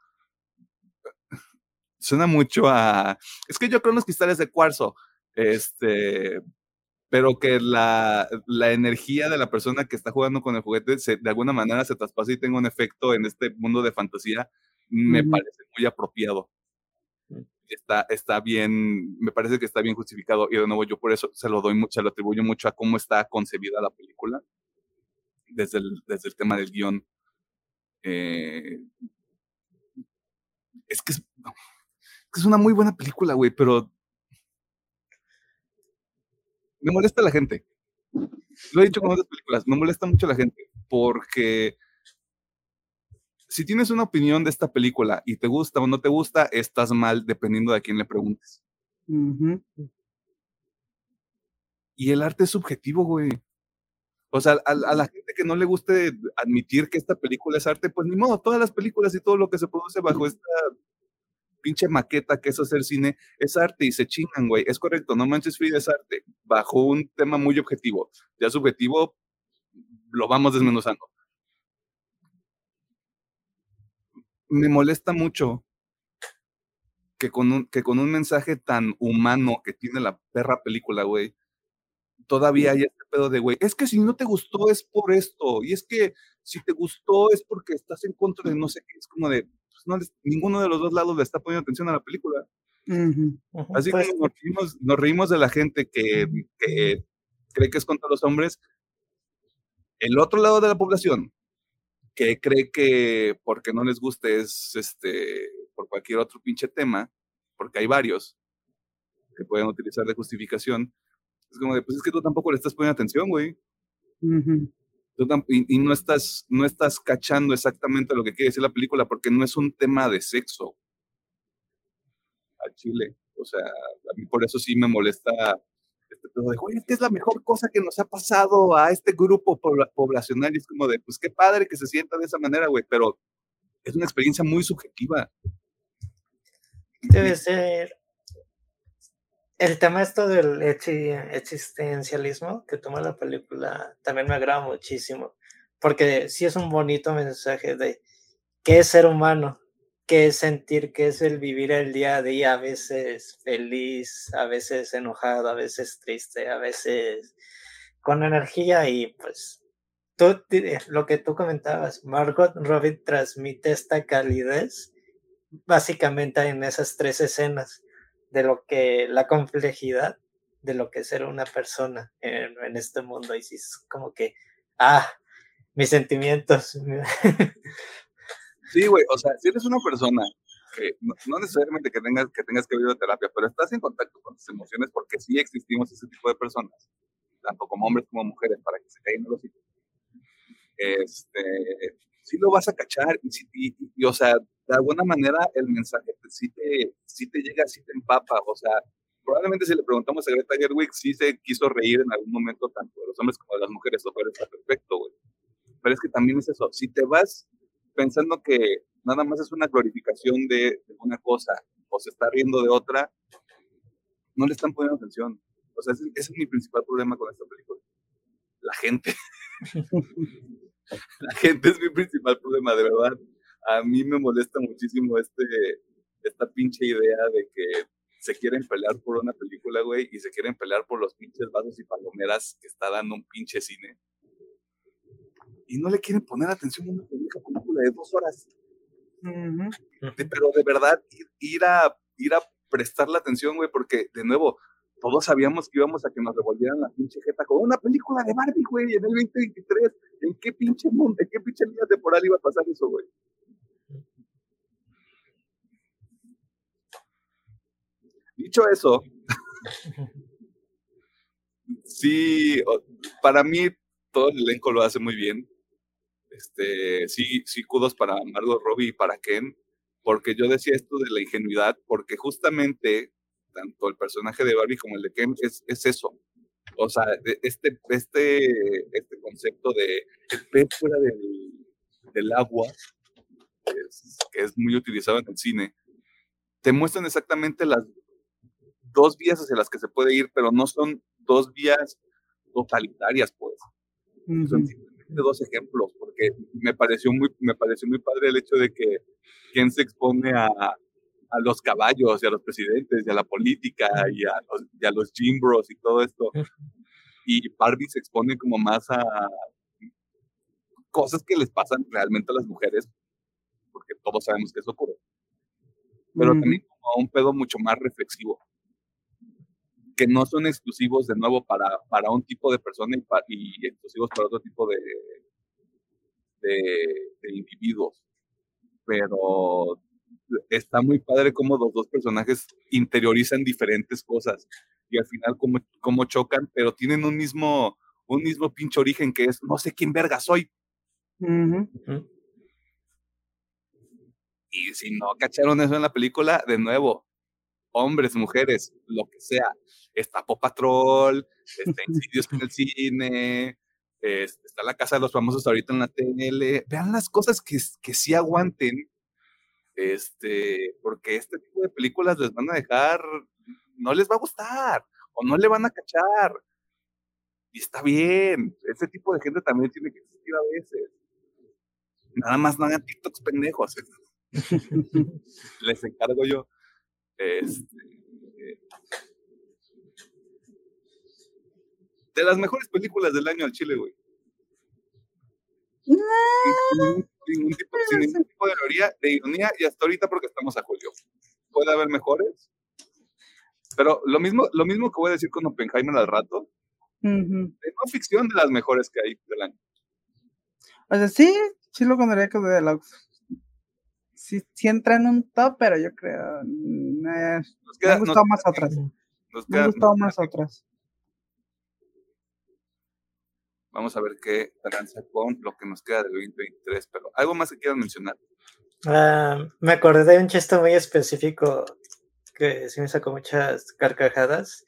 Suena mucho a. Es que yo creo en los cristales de cuarzo. Este. Pero que la, la energía de la persona que está jugando con el juguete se, de alguna manera se traspasa y tenga un efecto en este mundo de fantasía, me parece muy apropiado mm. está, está bien, me parece que está bien justificado y de nuevo yo por eso se lo doy mucho, lo atribuyo mucho a cómo está concebida la película desde el, desde el tema del guion. Eh, es, que es, es una muy buena película, güey, pero me molesta la gente. Lo he dicho con otras películas, me molesta mucho la gente porque si tienes una opinión de esta película y te gusta o no te gusta, estás mal dependiendo de a quién le preguntes. Y el arte es subjetivo, güey. O sea, a, la gente que no le guste admitir que esta película es arte, pues ni modo, todas las películas y todo lo que se produce bajo esta pinche maqueta que es hacer cine es arte y se chingan, güey. Es correcto, no manches Frida es arte, bajo un tema muy objetivo. Ya subjetivo, lo vamos desmenuzando. Me molesta mucho que con un, que con un mensaje tan humano que tiene la perra película, güey, todavía hay este pedo de, güey, es que si no te gustó es por esto, y es que si te gustó es porque estás en contra de no sé qué, es como de, pues no, ninguno de los dos lados le está poniendo atención a la película. Así que pues nos reímos, de la gente que, que, cree que es contra los hombres. El otro lado de la población, que cree que porque no les guste es este por cualquier otro pinche tema, porque hay varios que pueden utilizar de justificación, es como de, pues es que tú tampoco le estás poniendo atención, güey. Y, no, estás, no estás cachando exactamente lo que quiere decir la película porque no es un tema de sexo. A Chile. O sea, a mí por eso sí me molesta este de, que es la mejor cosa que nos ha pasado a este grupo poblacional. Y es como de, pues qué padre que se sienta de esa manera, güey, pero es una experiencia muy subjetiva. Debe ser el tema esto del existencialismo que toma la película también me agrada muchísimo, porque sí es un bonito mensaje de qué es ser humano, qué es sentir, qué es el vivir el día a día, a veces feliz, a veces enojado, a veces triste, a veces con energía y pues tú, lo que tú comentabas, Margot Robbie transmite esta calidez básicamente en esas tres escenas de lo que la complejidad de lo que es ser una persona en, en este mundo y si es como que ah mis sentimientos. Sí güey o sea si eres una persona que no, necesariamente que tengas que tengas que vivir terapia pero estás en contacto con tus emociones porque sí existimos ese tipo de personas tanto como hombres como mujeres para que se caigan los hijos este sí lo vas a cachar y, y, o sea, de alguna manera el mensaje sí, te, sí te llega, sí te empapa, o sea, probablemente si le preguntamos a Greta Gerwig, sí se quiso reír en algún momento tanto de los hombres como de las mujeres, lo cual está perfecto, güey. Pero es que también es eso, si te vas pensando que nada más es una glorificación de, una cosa o se está riendo de otra, no le están poniendo atención. O sea, ese es mi principal problema con esta película. La gente. La gente es mi principal problema, de verdad. A mí me molesta muchísimo este, esta pinche idea de que se quieren pelear por una película, güey, y se quieren pelear por los pinches vasos y palomeras que está dando un pinche cine. Y no le quieren poner atención a una película de dos horas. pero de verdad, ir, a, ir a prestarle atención, güey, porque, de nuevo, todos sabíamos que íbamos a que nos revolvieran la pinche jeta con una película de Barbie, güey, en el 2023. ¿En qué pinche mundo, en qué pinche línea temporal iba a pasar eso, güey? Dicho eso, sí, para mí todo el elenco lo hace muy bien. Este, sí, sí, kudos para Margot Robbie y para Ken, porque yo decía esto de la ingenuidad, porque justamente tanto el personaje de Barbie como el de Ken es, es eso. O sea, este, este, este concepto de el pez fuera del, del agua, que es muy utilizado en el cine, te muestran exactamente las dos vías hacia las que se puede ir, pero no son dos vías totalitarias, pues. Son simplemente dos ejemplos, porque me pareció muy, me pareció muy padre el hecho de que quien se expone a, a los caballos y a los presidentes y a la política y a los, y a los y todo esto. Y Barbie se expone como más a cosas que les pasan realmente a las mujeres, porque todos sabemos que eso ocurre. Pero también como a un pedo mucho más reflexivo que no son exclusivos de nuevo para, para un tipo de persona y, exclusivos para otro tipo de, de, individuos. Pero está muy padre cómo los dos personajes interiorizan diferentes cosas y al final cómo, cómo chocan, pero tienen un mismo, un mismo pinche origen que es no sé quién verga soy. Y si no cacharon eso en la película, de nuevo, hombres, mujeres, lo que sea, está Pop Patrol, está Insidious en el cine, está La Casa de los Famosos ahorita en la tele. Vean las cosas que, que sí aguanten, este, porque este tipo de películas les van a dejar, no les va a gustar o no le van a cachar. Y está bien, ese tipo de gente también tiene que existir a veces. Nada más no hagan TikToks pendejos. les encargo yo. Este, de las mejores películas del año al Chile, güey. Sin, ningún tipo, de ironía, de ironía, y hasta ahorita porque estamos a julio. Puede haber mejores. Pero lo mismo, lo mismo que voy a decir con Oppenheimer al rato. no ficción de las mejores que hay del año. O sea, sí, sí lo pondría que de la sí, sí, entra en un top, pero yo creo. Mm, eh, me han gustado más otras. me han gustado más otras. Vamos a ver qué tranza con lo que nos queda del 2023, pero algo más que quieran mencionar. Ah, me acordé de un chiste muy específico que sí me sacó muchas carcajadas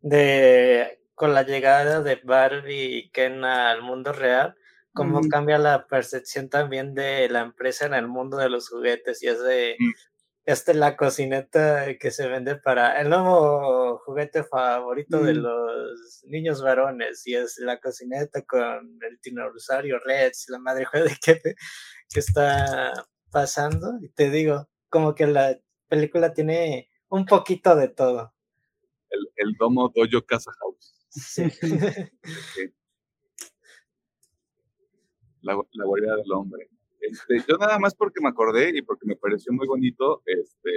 de con la llegada de Barbie y Ken al mundo real, cómo cambia la percepción también de la empresa en el mundo de los juguetes y es de mm. Esta es la cocineta que se vende para el nuevo juguete favorito de mm. los niños varones y es la cocineta con el dinosaurio Reds, la madre de que, que está pasando. Y te digo, como que la película tiene un poquito de todo. El, el domo dojo casa house. Sí. la, la guardia del hombre. Este, yo nada más porque me acordé y porque me pareció muy bonito, este,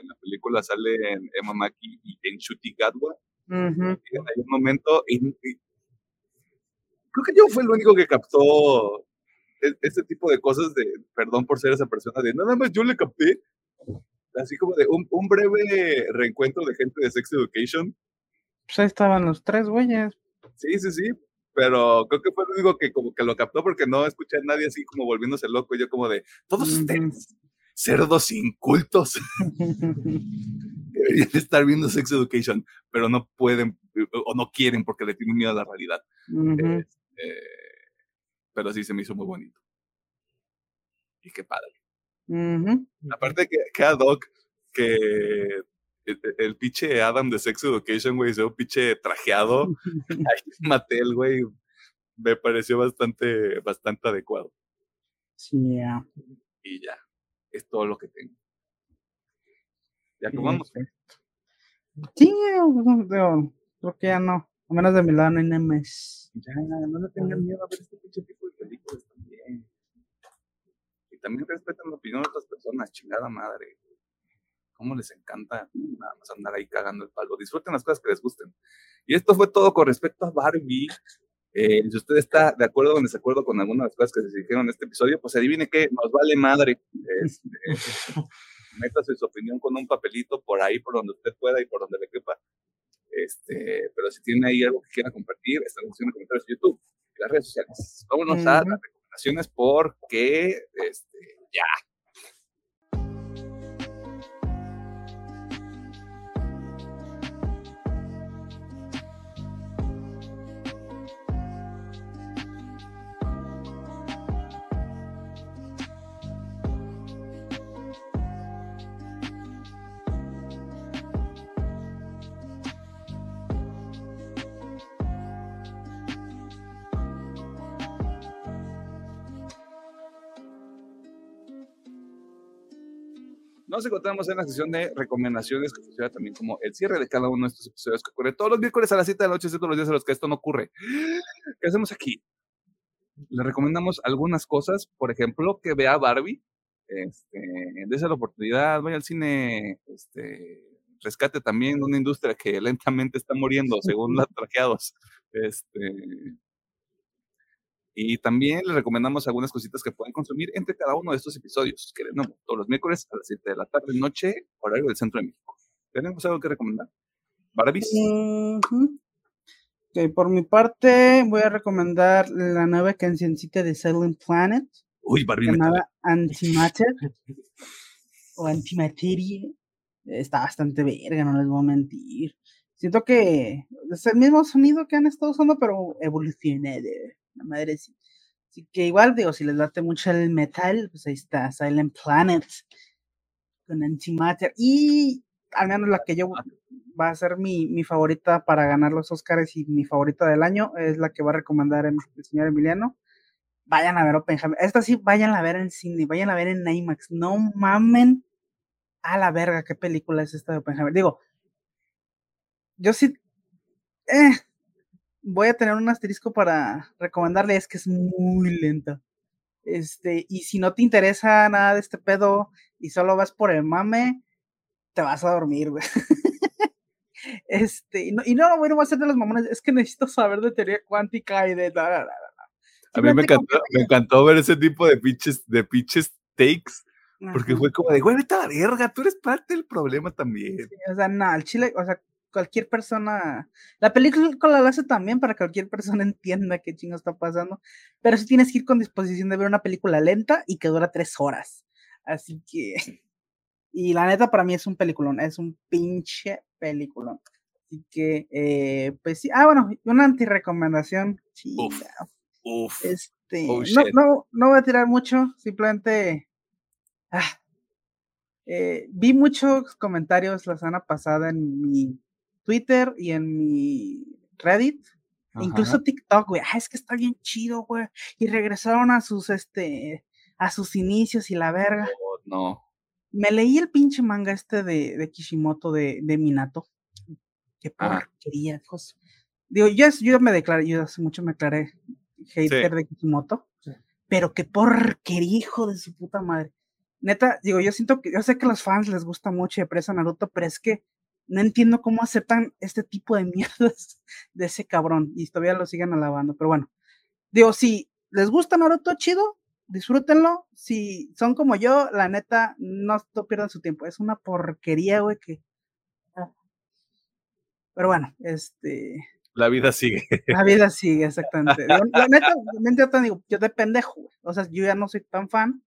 en la película sale en Emma Maki y en Shuti Gadwa. Hay un momento, y, creo que yo fue el único que captó e, este tipo de cosas de, perdón por ser esa persona, de nada más yo le capté, así como de un, un breve reencuentro de gente de Sex Education. Pues ahí estaban los tres güeyes. Sí, sí, sí, pero creo que fue lo único que como que lo captó porque no escuché a nadie así como volviéndose loco, yo como de, todos ustedes, cerdos incultos, deberían estar viendo Sex Education, pero no pueden o no quieren porque le tienen miedo a la realidad. Este, pero sí se me hizo muy bonito. Y qué padre. Aparte que, que ad hoc, que el, el, pinche Adam de Sex Education, güey, ese pinche trajeado. Ahí Mattel, güey, me pareció bastante, bastante adecuado. Sí, Y ya. es todo lo que tengo. ¿Ya acabamos? Sí, creo que ya no. A menos de mi lado no hay Nemes. Ya, no le tengan miedo a ver este pinche tipo de películas también. Y también respetan la opinión de otras personas, chingada madre. ¿Cómo les encanta nada más andar ahí cagando el palo? Disfruten las cosas que les gusten. Y esto fue todo con respecto a Barbie. Eh, si usted está de acuerdo o en desacuerdo con alguna de las cosas que se dijeron en este episodio, pues adivine que nos vale madre. Este, métase su opinión con un papelito por ahí, por donde usted pueda y por donde le quepa. Este, pero si tiene ahí algo que quiera compartir, estamos en comentarios de YouTube y las redes sociales. Vámonos a las recomendaciones porque este, ya. Nos encontramos en la sesión de recomendaciones que funciona también como el cierre de cada uno de estos episodios que ocurre todos los miércoles a las 7 de la noche, todos los días en los que esto no ocurre. ¿Qué hacemos aquí? Le recomendamos algunas cosas, por ejemplo, que vea Barbie, este, dése la oportunidad, vaya al cine, este, rescate también una industria que lentamente está muriendo, según los trajeados. Este, y también les recomendamos algunas cositas que pueden consumir entre cada uno de estos episodios, que no, todos los miércoles a las 7 de la tarde, noche, horario del centro de México. ¿Tenemos algo que recomendar? ¿Barabis? por mi parte, voy a recomendar la nueva cancioncita de Silent Planet. Uy, Barbie. Llamada Antimatter o Antimateria. Está bastante verga, no les voy a mentir. Siento que es el mismo sonido que han estado usando, pero evolucionado la madre sí. Así que igual, digo, si les late mucho el metal, pues ahí está Silent Planet con Antimatter. Y al menos la que yo va a ser mi, mi, favorita para ganar los Oscars y mi favorita del año es la que va a recomendar el, señor Emiliano. Vayan a ver Oppenheimer. Esta sí, vayan a ver en cine, vayan a ver en IMAX. No mamen a la verga qué película es esta de Oppenheimer. Digo, yo sí, eh, voy a tener un asterisco para recomendarle, es que es muy lenta. Este, y si no te interesa nada de este pedo y solo vas por el mame, te vas a dormir, güey. Este, y no, y no, bueno, voy a hacer de los mamones, es que necesito saber de teoría cuántica y de... a mí me encantó, me encantó ver ese tipo de pitches, de pitches takes, porque fue como de, güey, vete a la verga, tú eres parte del problema también. o sea, no, el chile, o sea, cualquier persona, la película la hace también para que cualquier persona entienda qué chingo está pasando, pero sí tienes que ir con disposición de ver una película lenta y que dura tres horas. Así que, y la neta para mí es un peliculón, es un pinche peliculón. Así que, eh, pues sí, ah, bueno, una antirecomendación. Uf, uf, este, oh, no, no, no voy a tirar mucho, simplemente, ah, eh, vi muchos comentarios la semana pasada en mi Twitter y en mi Reddit. Incluso TikTok, güey. Ah, es que está bien chido, güey. Y regresaron a sus, este, a sus inicios y la verga. Oh, no. Me leí el pinche manga este de, de Kishimoto de, de, Minato. Qué porquería, Digo, yo, yo me declaré, yo hace mucho me declaré hater de Kishimoto. Pero qué porquería, hijo de su puta madre. Neta, digo, yo siento que, yo sé que a los fans les gusta mucho y aprecia Naruto, pero es que no entiendo cómo aceptan este tipo de mierdas de ese cabrón y todavía lo siguen alabando, pero bueno, digo, si les gusta Naruto, chido, disfrútenlo, si son como yo, la neta, no, pierdan su tiempo, es una porquería, güey, que... Ah. Pero bueno, este... La vida sigue. La vida sigue, exactamente. la neta, yo te digo, yo de pendejo, o sea, yo ya no soy tan fan,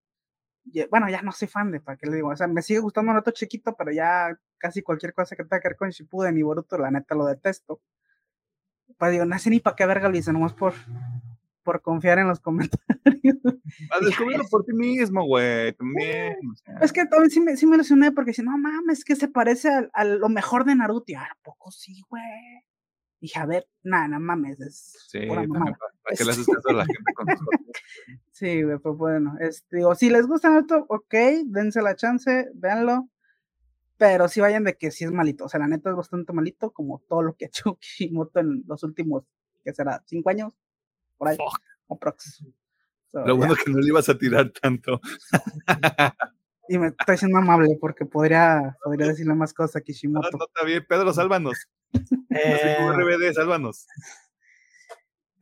bueno, ya no soy fan de, ¿para qué le digo? O sea, me sigue gustando Naruto chiquito, pero ya casi cualquier cosa que tenga que ver con Shippuden y Boruto, la neta lo detesto. Pues digo, no sé ni para qué verga lo hice, nomás por, por confiar en los comentarios. A descubrirlo por ti mismo, güey, también. Es que también sí me, sí me lesioné porque si no mames, que se parece a, lo mejor de Naruto. Y, ¿a poco sí, güey? Dije, a ver, nada, no mames, es Sí, pura mamada. para, para que le haces caso a la gente con. Sí, güey, pues bueno, este, digo, si les gusta esto, ok, dense la chance, véanlo, pero sí vayan de que sí es malito, o sea, la neta es bastante malito, como todo lo que ha hecho Kishimoto en los últimos, ¿qué será? ¿Cinco años? Por ahí, Fuck. aprox. So, Lo bueno que no le ibas a tirar tanto. Y me estoy siendo amable porque podría, podría decirle más cosas a No, Kishimoto. no está bien. Pedro, sálvanos. No sé Eh, cómo RBD, sálvanos.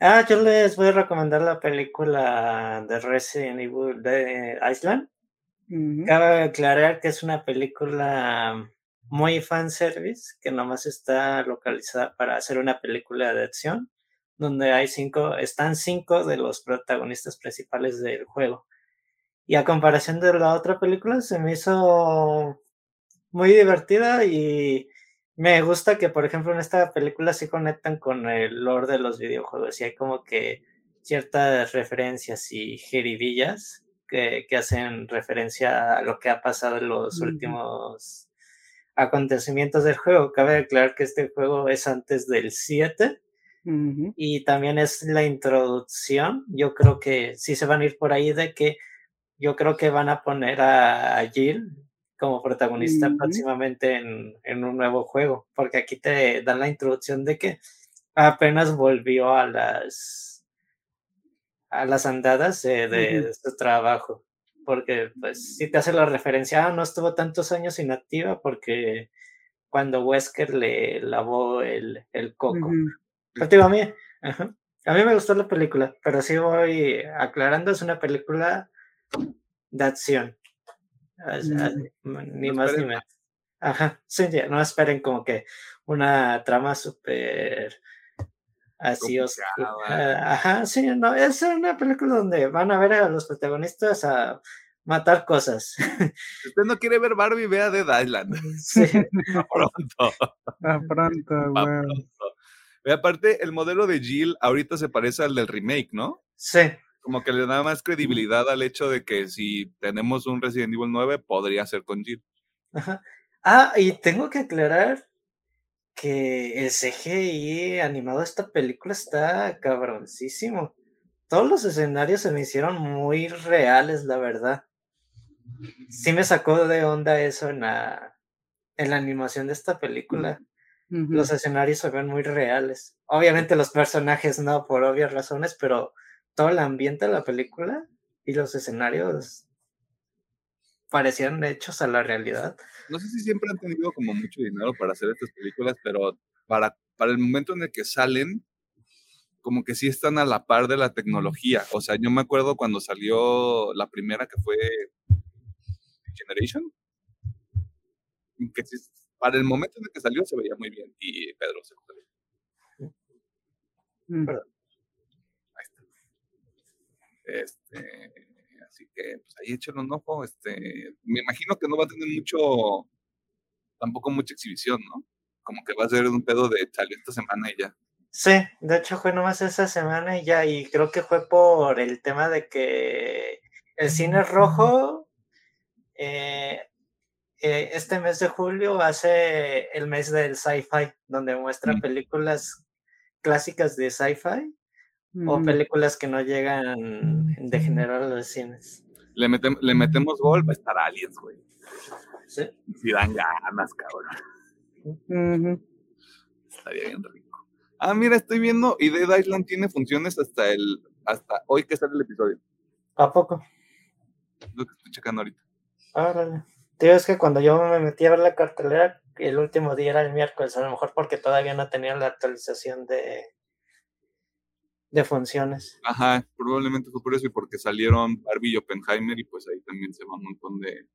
ah, yo les voy a recomendar la película de Resident Evil de Island. Ujú, Cabe aclarar que es una película muy fanservice, que nomás está localizada para hacer una película de acción, donde hay cinco, están cinco de los protagonistas principales del juego. Y a comparación de la otra película, se me hizo muy divertida y me gusta que, por ejemplo, en esta película sí conectan con el lore de los videojuegos y hay como que ciertas referencias y jeridillas que, que hacen referencia a lo que ha pasado en los últimos acontecimientos del juego. Cabe aclarar que este juego es antes del 7 ujú, y también es la introducción. Yo creo que sí se van a ir por ahí de que yo creo que van a poner a Jill como protagonista próximamente en, en un nuevo juego, porque aquí te dan la introducción de que apenas volvió a las a las andadas de, su trabajo, porque pues sí te hace la referencia, ah, no estuvo tantos años inactiva porque cuando Wesker le lavó el, el coco. digo, a mí, ajá, a mí me gustó la película, pero sí voy aclarando, es una película de acción. Mm. Ni No más ni menos. Ajá, sí, ya, no esperen como que una trama súper así oscura. Complicada. Ajá, sí, no, es una película donde van a ver a los protagonistas a matar cosas. Si usted no quiere ver Barbie, vea Dead Island. Sí, Pronto. Ah, pronto, güey. aparte, el modelo de Jill ahorita se parece al del remake, ¿no? sí, Como que le da más credibilidad al hecho de que si tenemos un Resident Evil 9, podría ser con Jill. Ajá. Ah, y tengo que aclarar que el CGI animado de esta película está cabroncísimo. Todos los escenarios se me hicieron muy reales, la verdad. Sí me sacó de onda eso en la, en la animación de esta película. Los escenarios se ven muy reales. Obviamente los personajes no, por obvias razones, pero todo el ambiente de la película y los escenarios parecían hechos a la realidad. No sé si siempre han tenido como mucho dinero para hacer estas películas, pero para, para el momento en el que salen, como que sí están a la par de la tecnología. O sea, yo me acuerdo cuando salió la primera que fue Generation, que sí, para el momento en el que salió se veía muy bien. Y Pedro se lo Mm. Este, así que pues ahí échenle un ojo. Este, me imagino que no va a tener mucho, tampoco mucha exhibición, ¿no? Como que va a ser un pedo de salió esta semana y ya. Sí, de hecho fue nomás esa semana y ya, y creo que fue por el tema de que el cine rojo eh, eh, este mes de julio va a ser el mes del sci-fi, donde muestra Mm. películas clásicas de sci-fi o Ujú. películas que no llegan de general a los cines. Le, metem- le metemos gol, va a estar Aliens, güey. Sí. Si dan ganas, cabrón. Estaría bien rico. Ah, mira, estoy viendo y Dead Island tiene funciones hasta el hasta hoy que sale el episodio. ¿A poco? Lo que estoy checando ahorita. Órale. Tío, es que cuando yo me metí a ver la cartelera, el último día era el miércoles, a lo mejor porque todavía no tenía la actualización de, de funciones. Ajá, probablemente fue por eso y porque salieron Barbie y Oppenheimer y pues ahí también se va un montón de,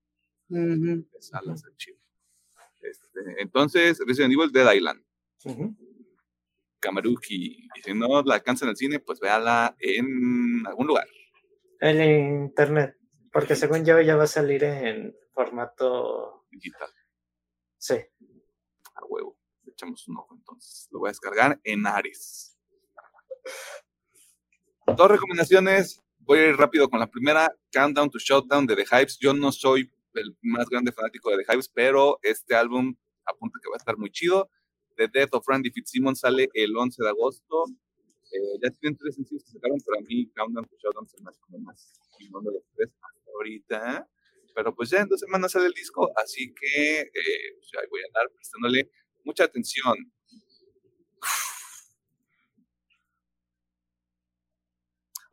Ujú. de salas al chivo. Este, entonces, Resident Evil Dead Island. Kamaruki. Y si no la alcanza en el cine, pues véala en algún lugar. El internet, porque según yo ya va a salir en formato... digital, Sí. a huevo. Le echamos un ojo entonces. Lo voy a descargar en Ares. Dos recomendaciones. Voy a ir rápido con la primera. Countdown to Showdown de The Hypes. Yo no soy el más grande fanático de The Hypes, pero este álbum apunta que va a estar muy chido. The Death of Randy Fitzsimmons sale el 11 de agosto. Eh, ya tienen tres sencillos que sacaron, pero a mí Countdown to Showdown se me hace como más chingón de los tres hasta ahorita. Pero pues ya en dos semanas sale el disco, así que eh, pues ya voy a andar prestándole mucha atención.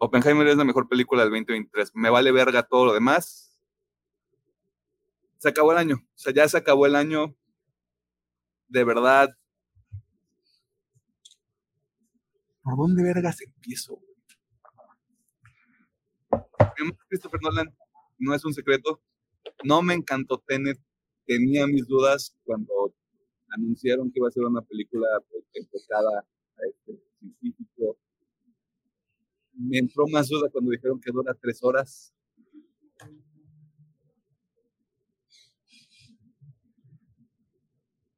Oppenheimer es la mejor película del 2023. Me vale verga todo lo demás. Se acabó el año. O sea, ya se acabó el año. De verdad. ¿Por dónde vergas empiezo? Christopher Nolan no es un secreto. No me encantó Tenet. Tenía mis dudas cuando anunciaron que iba a ser una película pues, enfocada a este científico me entró más duda cuando dijeron que dura tres horas.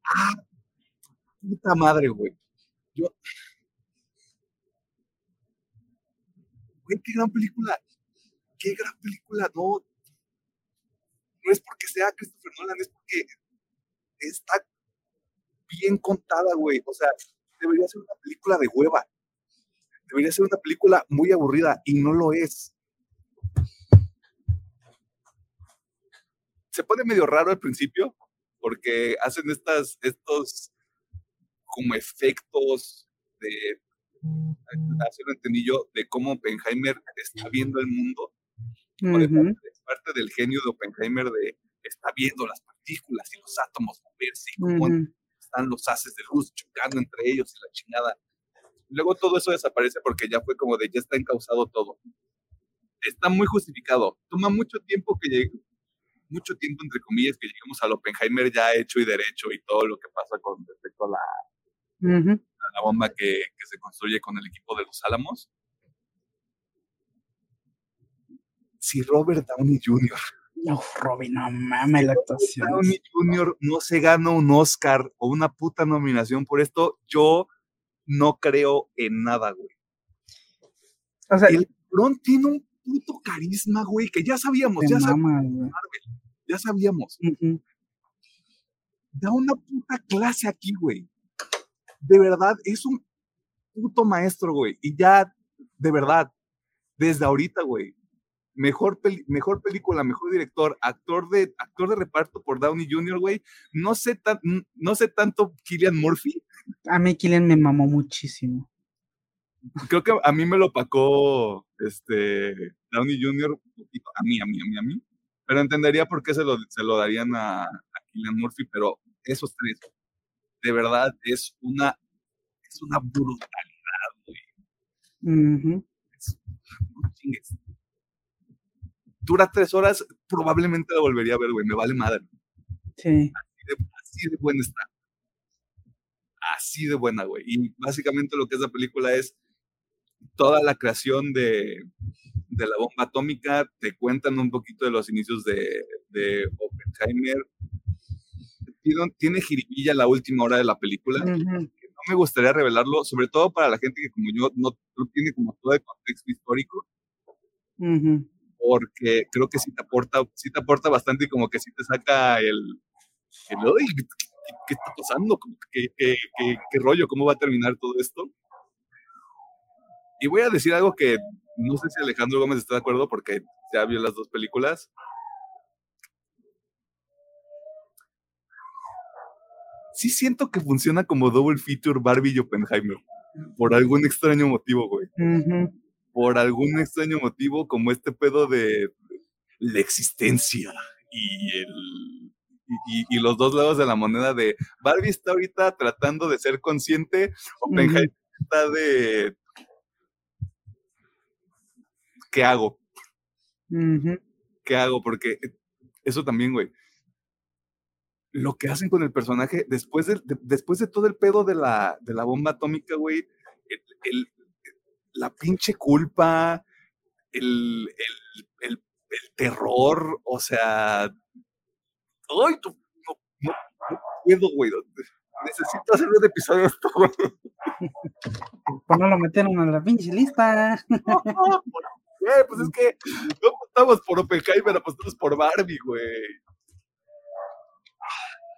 Ah, puta madre, güey. Yo. Güey, qué gran película. Qué gran película. No. No es porque sea Christopher Nolan, es porque está bien contada, güey. O sea, debería ser una película de hueva debería ser una película muy aburrida y no lo es. Se pone medio raro al principio porque hacen estas, estos como efectos de, así lo entendí yo, de cómo Oppenheimer está viendo el mundo. parte, del genio de Oppenheimer de está viendo las partículas y los átomos moverse y cómo están los haces de luz chocando entre ellos y la chingada. Luego todo eso desaparece porque ya fue como de ya está encausado todo. Está muy justificado. Toma mucho tiempo que llegue, mucho tiempo entre comillas que lleguemos al Oppenheimer ya hecho y derecho y todo lo que pasa con respecto a la, la bomba que, que, se construye con el equipo de los Álamos. Si Robert Downey Jr. No, Robin, no mames la actuación. Downey Jr. no se gana un Oscar o una puta nominación por esto, yo no creo en nada, güey. O sea, el Bron tiene un puto carisma, güey, que ya sabíamos, ya sabíamos. ya sabíamos. Da una puta clase aquí, güey. De verdad, es un puto maestro, güey. Y ya, de verdad, desde ahorita, güey. Mejor, mejor película, mejor director, actor de, actor de reparto por Downey Jr., güey. No sé, tan, no sé tanto Killian Murphy, a mí Killian me mamó muchísimo. Creo que a mí me lo pacó este Downey Jr. a mí, a mí, a mí, a mí. Pero entendería por qué se lo, se lo darían a, a Killian Murphy, pero esos tres, de verdad, es una, es una brutalidad, güey. Dura tres horas, probablemente lo volvería a ver, güey. Me vale madre. Sí. Así de, así de buen está así de buena, güey. Y básicamente lo que es la película es toda la creación de, de la bomba atómica, te cuentan un poquito de los inicios de, de Oppenheimer. Tiene, tiene jiribilla la última hora de la película. no me gustaría revelarlo, sobre todo para la gente que como yo no, no tiene como todo el contexto histórico. Porque creo que sí te aporta, sí te aporta bastante y como que sí te saca el, el ¿qué, está pasando? ¿Qué, qué, qué, rollo? ¿Cómo va a terminar todo esto? Y voy a decir algo que no sé si Alejandro Gómez está de acuerdo porque ya vio las dos películas. Sí siento que funciona como double feature Barbie y Oppenheimer. Por algún extraño motivo, güey. Por algún extraño motivo, como este pedo de la existencia y el y, los dos lados de la moneda de Barbie está ahorita tratando de ser consciente, Oppenheimer está de ¿qué hago? ¿Qué hago? Porque eso también, güey. Lo que hacen con el personaje, después de, después de todo el pedo de la, de la bomba atómica, güey, el, la pinche culpa, el, el, terror, o sea, ¡Ay, no, no, puedo, güey! Necesito hacer un episodio de esto, güey. Pues no lo metieron en la pinche lista. Güey, pues es que no apostamos por Oppenheimer, apostamos por Barbie, güey.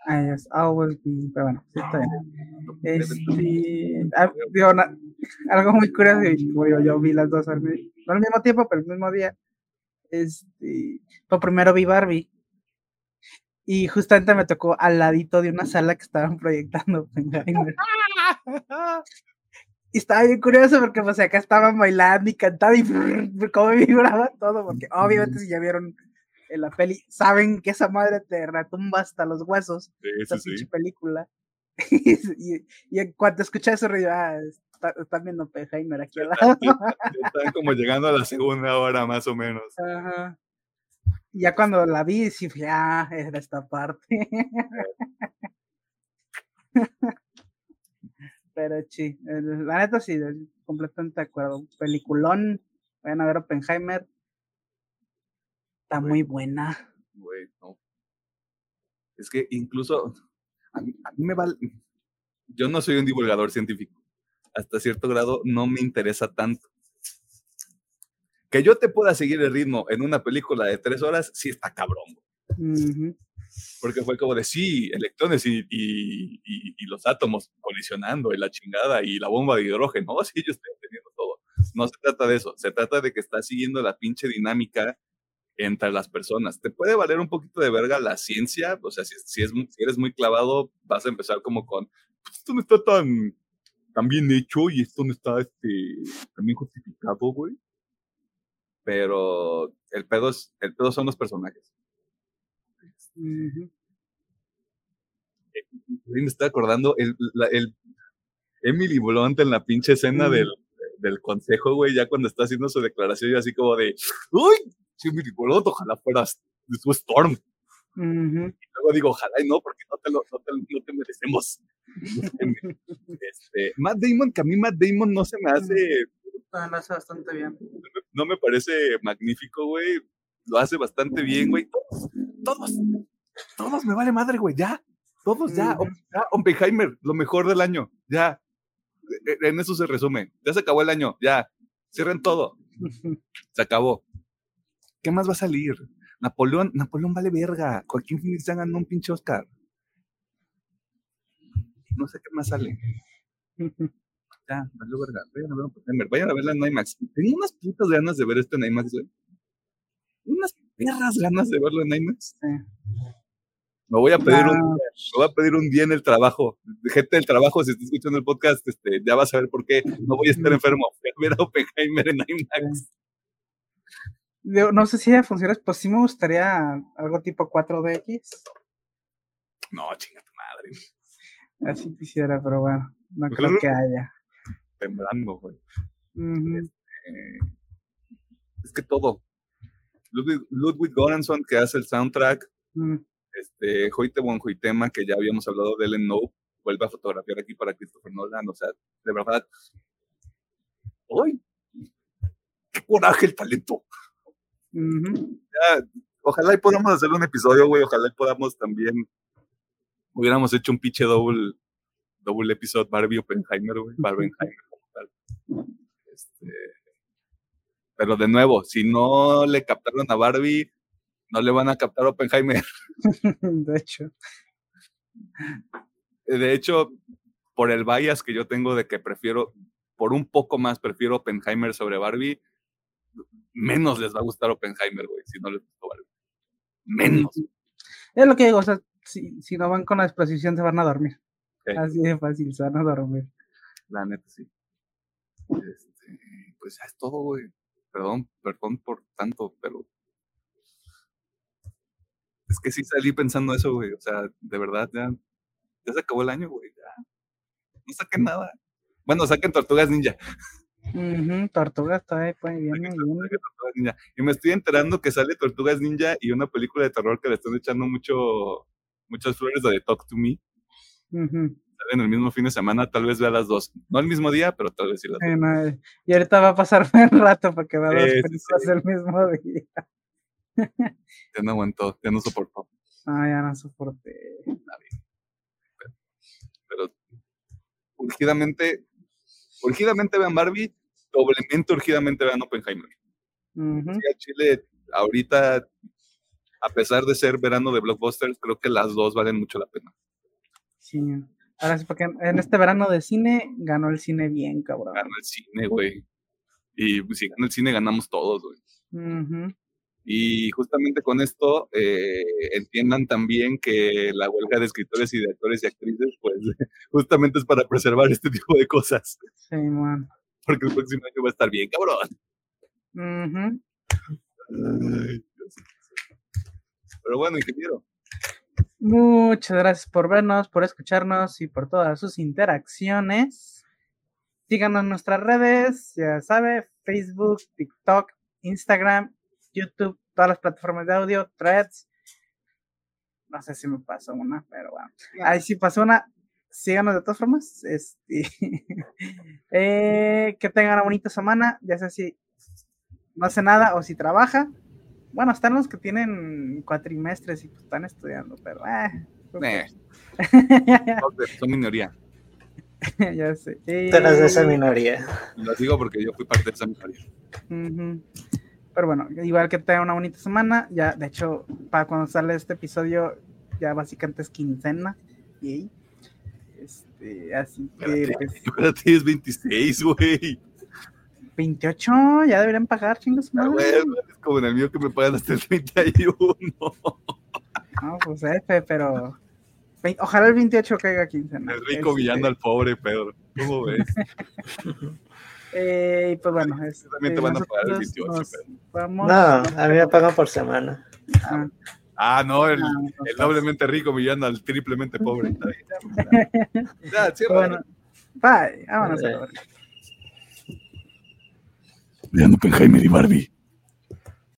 Just always be, pero bueno, sí está bien. Este, ah, digo, na- algo muy curioso, y como digo, yo vi las dos al, no al mismo tiempo, pero el mismo día. Este, pues primero vi Barbie. Y justamente me tocó al ladito de una sala que estaban proyectando Oppenheimer. Y estaba bien curioso porque pues acá estaban bailando y cantando y cómo vibraba todo, porque obviamente si ya vieron en la peli, saben que esa madre te retumba hasta los huesos, Sí, esa sí, sí. película. y, y en cuanto escuché eso, yo, ah, está- están viendo Oppenheimer aquí al lado. Ya Están como llegando a la segunda hora, más o menos. Ajá. Y Ya cuando la vi, sí fui, ah, era esta parte. Pero sí, la neta sí, completamente de acuerdo. Peliculón, vayan a ver Oppenheimer. Está muy buena. Güey, no. Es que incluso a mí, a mí me vale. Yo no soy un divulgador científico. Hasta cierto grado no me interesa tanto. Que yo te pueda seguir el ritmo en una película de tres horas, sí está cabrón. Porque fue como de sí, electrones y, y- y- y los átomos colisionando y la chingada y la bomba de hidrógeno. Sí, yo estoy entendiendo todo. No se trata de eso. Se trata de que estás siguiendo la pinche dinámica entre las personas. Te puede valer un poquito de verga la ciencia. O sea, si, si es, si eres muy clavado, vas a empezar como con, "Pues esto no está tan, tan bien hecho y esto no está este, tan bien justificado, güey. Pero el pedo, es, el pedo son los personajes. Ujú. Güey, me estoy acordando el, la- el Emily Blunt en la pinche escena Mm. del, del consejo, güey, ya cuando está haciendo su declaración, y así como de, uy, Emily Blunt, ojalá fueras de su Storm. Y luego digo, ojalá y no, porque no te, lo, no te, no te merecemos. este, Matt Damon, que a mí Matt Damon no se me hace, lo hace bastante bien. no me parece magnífico, güey. Lo hace bastante bien, güey. Todos, todos, todos me vale madre, güey, ya. Todos, ya. Ya, Oppenheimer, lo mejor del año, ya. E- e- En eso se resume. Ya se acabó el año, ya. Cierren todo. Se acabó. ¿Qué más va a salir? Napoleón, Napoleón vale verga. Joaquín Phoenix ya ganó un pinche Oscar. No sé qué más sale. Ya, valió verga. Vayan a ver Oppenheimer. Vayan a verla en IMAX. Tengo unas putas ganas de ver esto en IMAX, güey. Unas perras ganas de verlo en IMAX. Me voy a pedir un, Ah, me voy a pedir un día en el trabajo. Gente del trabajo, si está escuchando el podcast, este, ya vas a ver por qué. No voy a estar enfermo. Voy a ver a Oppenheimer en IMAX. No sé si ya funciona, pues sí me gustaría algo tipo 4DX. No, chinga tu madre. Así quisiera, pero bueno, no Pues creo que haya. Temblando, güey. Ujú. Eh, es que todo. Ludwig, Ludwig Göransson, que hace el soundtrack, Mm. este, Hoyte von Hoytema, que ya habíamos hablado de él en No, vuelve a fotografiar aquí para Christopher Nolan, o sea, de verdad. ¡Uy! ¡Qué coraje el talento! Ya, ojalá y podamos hacer un episodio, güey, ojalá y podamos también, hubiéramos hecho un pinche double, double episodio Barbie Oppenheimer, güey, Barbenheimer como tal. Este, pero de nuevo, si no le captaron a Barbie, no le van a captar a Oppenheimer. De hecho. De hecho, por el bias que yo tengo de que prefiero, por un poco más, prefiero Oppenheimer sobre Barbie, menos les va a gustar Oppenheimer, güey, si no les gustó Barbie. Menos. Es lo que digo, o sea, si, si no van con la exposición se van a dormir. Así de fácil, se van a dormir. La neta, sí. Este, pues ya es todo, güey. Perdón, perdón por tanto, pero. Es que sí salí pensando eso, güey. O sea, de verdad, ya, ya se acabó el año, güey. Ya. No saquen nada. Bueno, saquen Tortugas Ninja. Ujú, Tortuga está ahí, pues, bien, bien. Tortugas Ninja. Y me estoy enterando que sale Tortugas Ninja y una película de terror que le están echando mucho, muchas flores de Talk to Me. Ujú. Salen el mismo fin de semana, tal vez vea las dos. No el mismo día, pero tal vez sí las dos. Eh, y ahorita va a pasar un rato para que vea las películas sí. el mismo día. Ya no aguantó, ya no soportó. Ah, ya no soporté. pero urgidamente, urgidamente vean Barbie, doblemente urgidamente vean Oppenheimer. Sí, a Chile, ahorita, a pesar de ser verano de blockbusters, creo que las dos valen mucho la pena. Sí. Ahora sí, porque en este verano de cine ganó el cine bien, cabrón. Ganó el cine, güey. Y pues, si gana el cine, ganamos todos, güey. Y justamente con esto eh, entiendan también que la huelga de escritores y de actores y actrices, pues justamente es para preservar este tipo de cosas. Sí, man. Porque el próximo año va a estar bien, cabrón. Pero bueno, ingeniero. Muchas gracias por vernos, por escucharnos y por todas sus interacciones. Síganos en nuestras redes, ya sabe, Facebook, TikTok, Instagram, YouTube, todas las plataformas de audio, threads. No sé si me pasó una, pero bueno. Ahí sí pasó una. Síganos de todas formas. Este, eh, que tengan una bonita semana. Ya sé si no hace nada o si trabaja. Bueno, están los que tienen cuatrimestres y pues están estudiando, pero eh, pues, son minoría. ya sé. Tú eres de esa minoría. Lo digo porque yo fui parte de esa minoría. Pero bueno, igual que tengan una bonita semana. Ya, de hecho, para cuando sale este episodio, ya básicamente es quincena. Y este, así que. Espérate, pues, es 26, güey. 28, ya deberían pagar, chingos. Ah, es como en el mío que me pagan hasta el 31. No, pues F, pero. Ojalá el 28 caiga quincena. El rico este... villando al pobre, Pedro. ¿Cómo ves? eh, pues bueno. Es, también te van a pagar el 28, Vamos, no, a mí me pagan por semana. Ah, ah no, el, el, doblemente rico villando al triplemente pobre. ya, cierra. Bueno, bye. Vámonos. Bye. Leandro Penheimer y Barbie.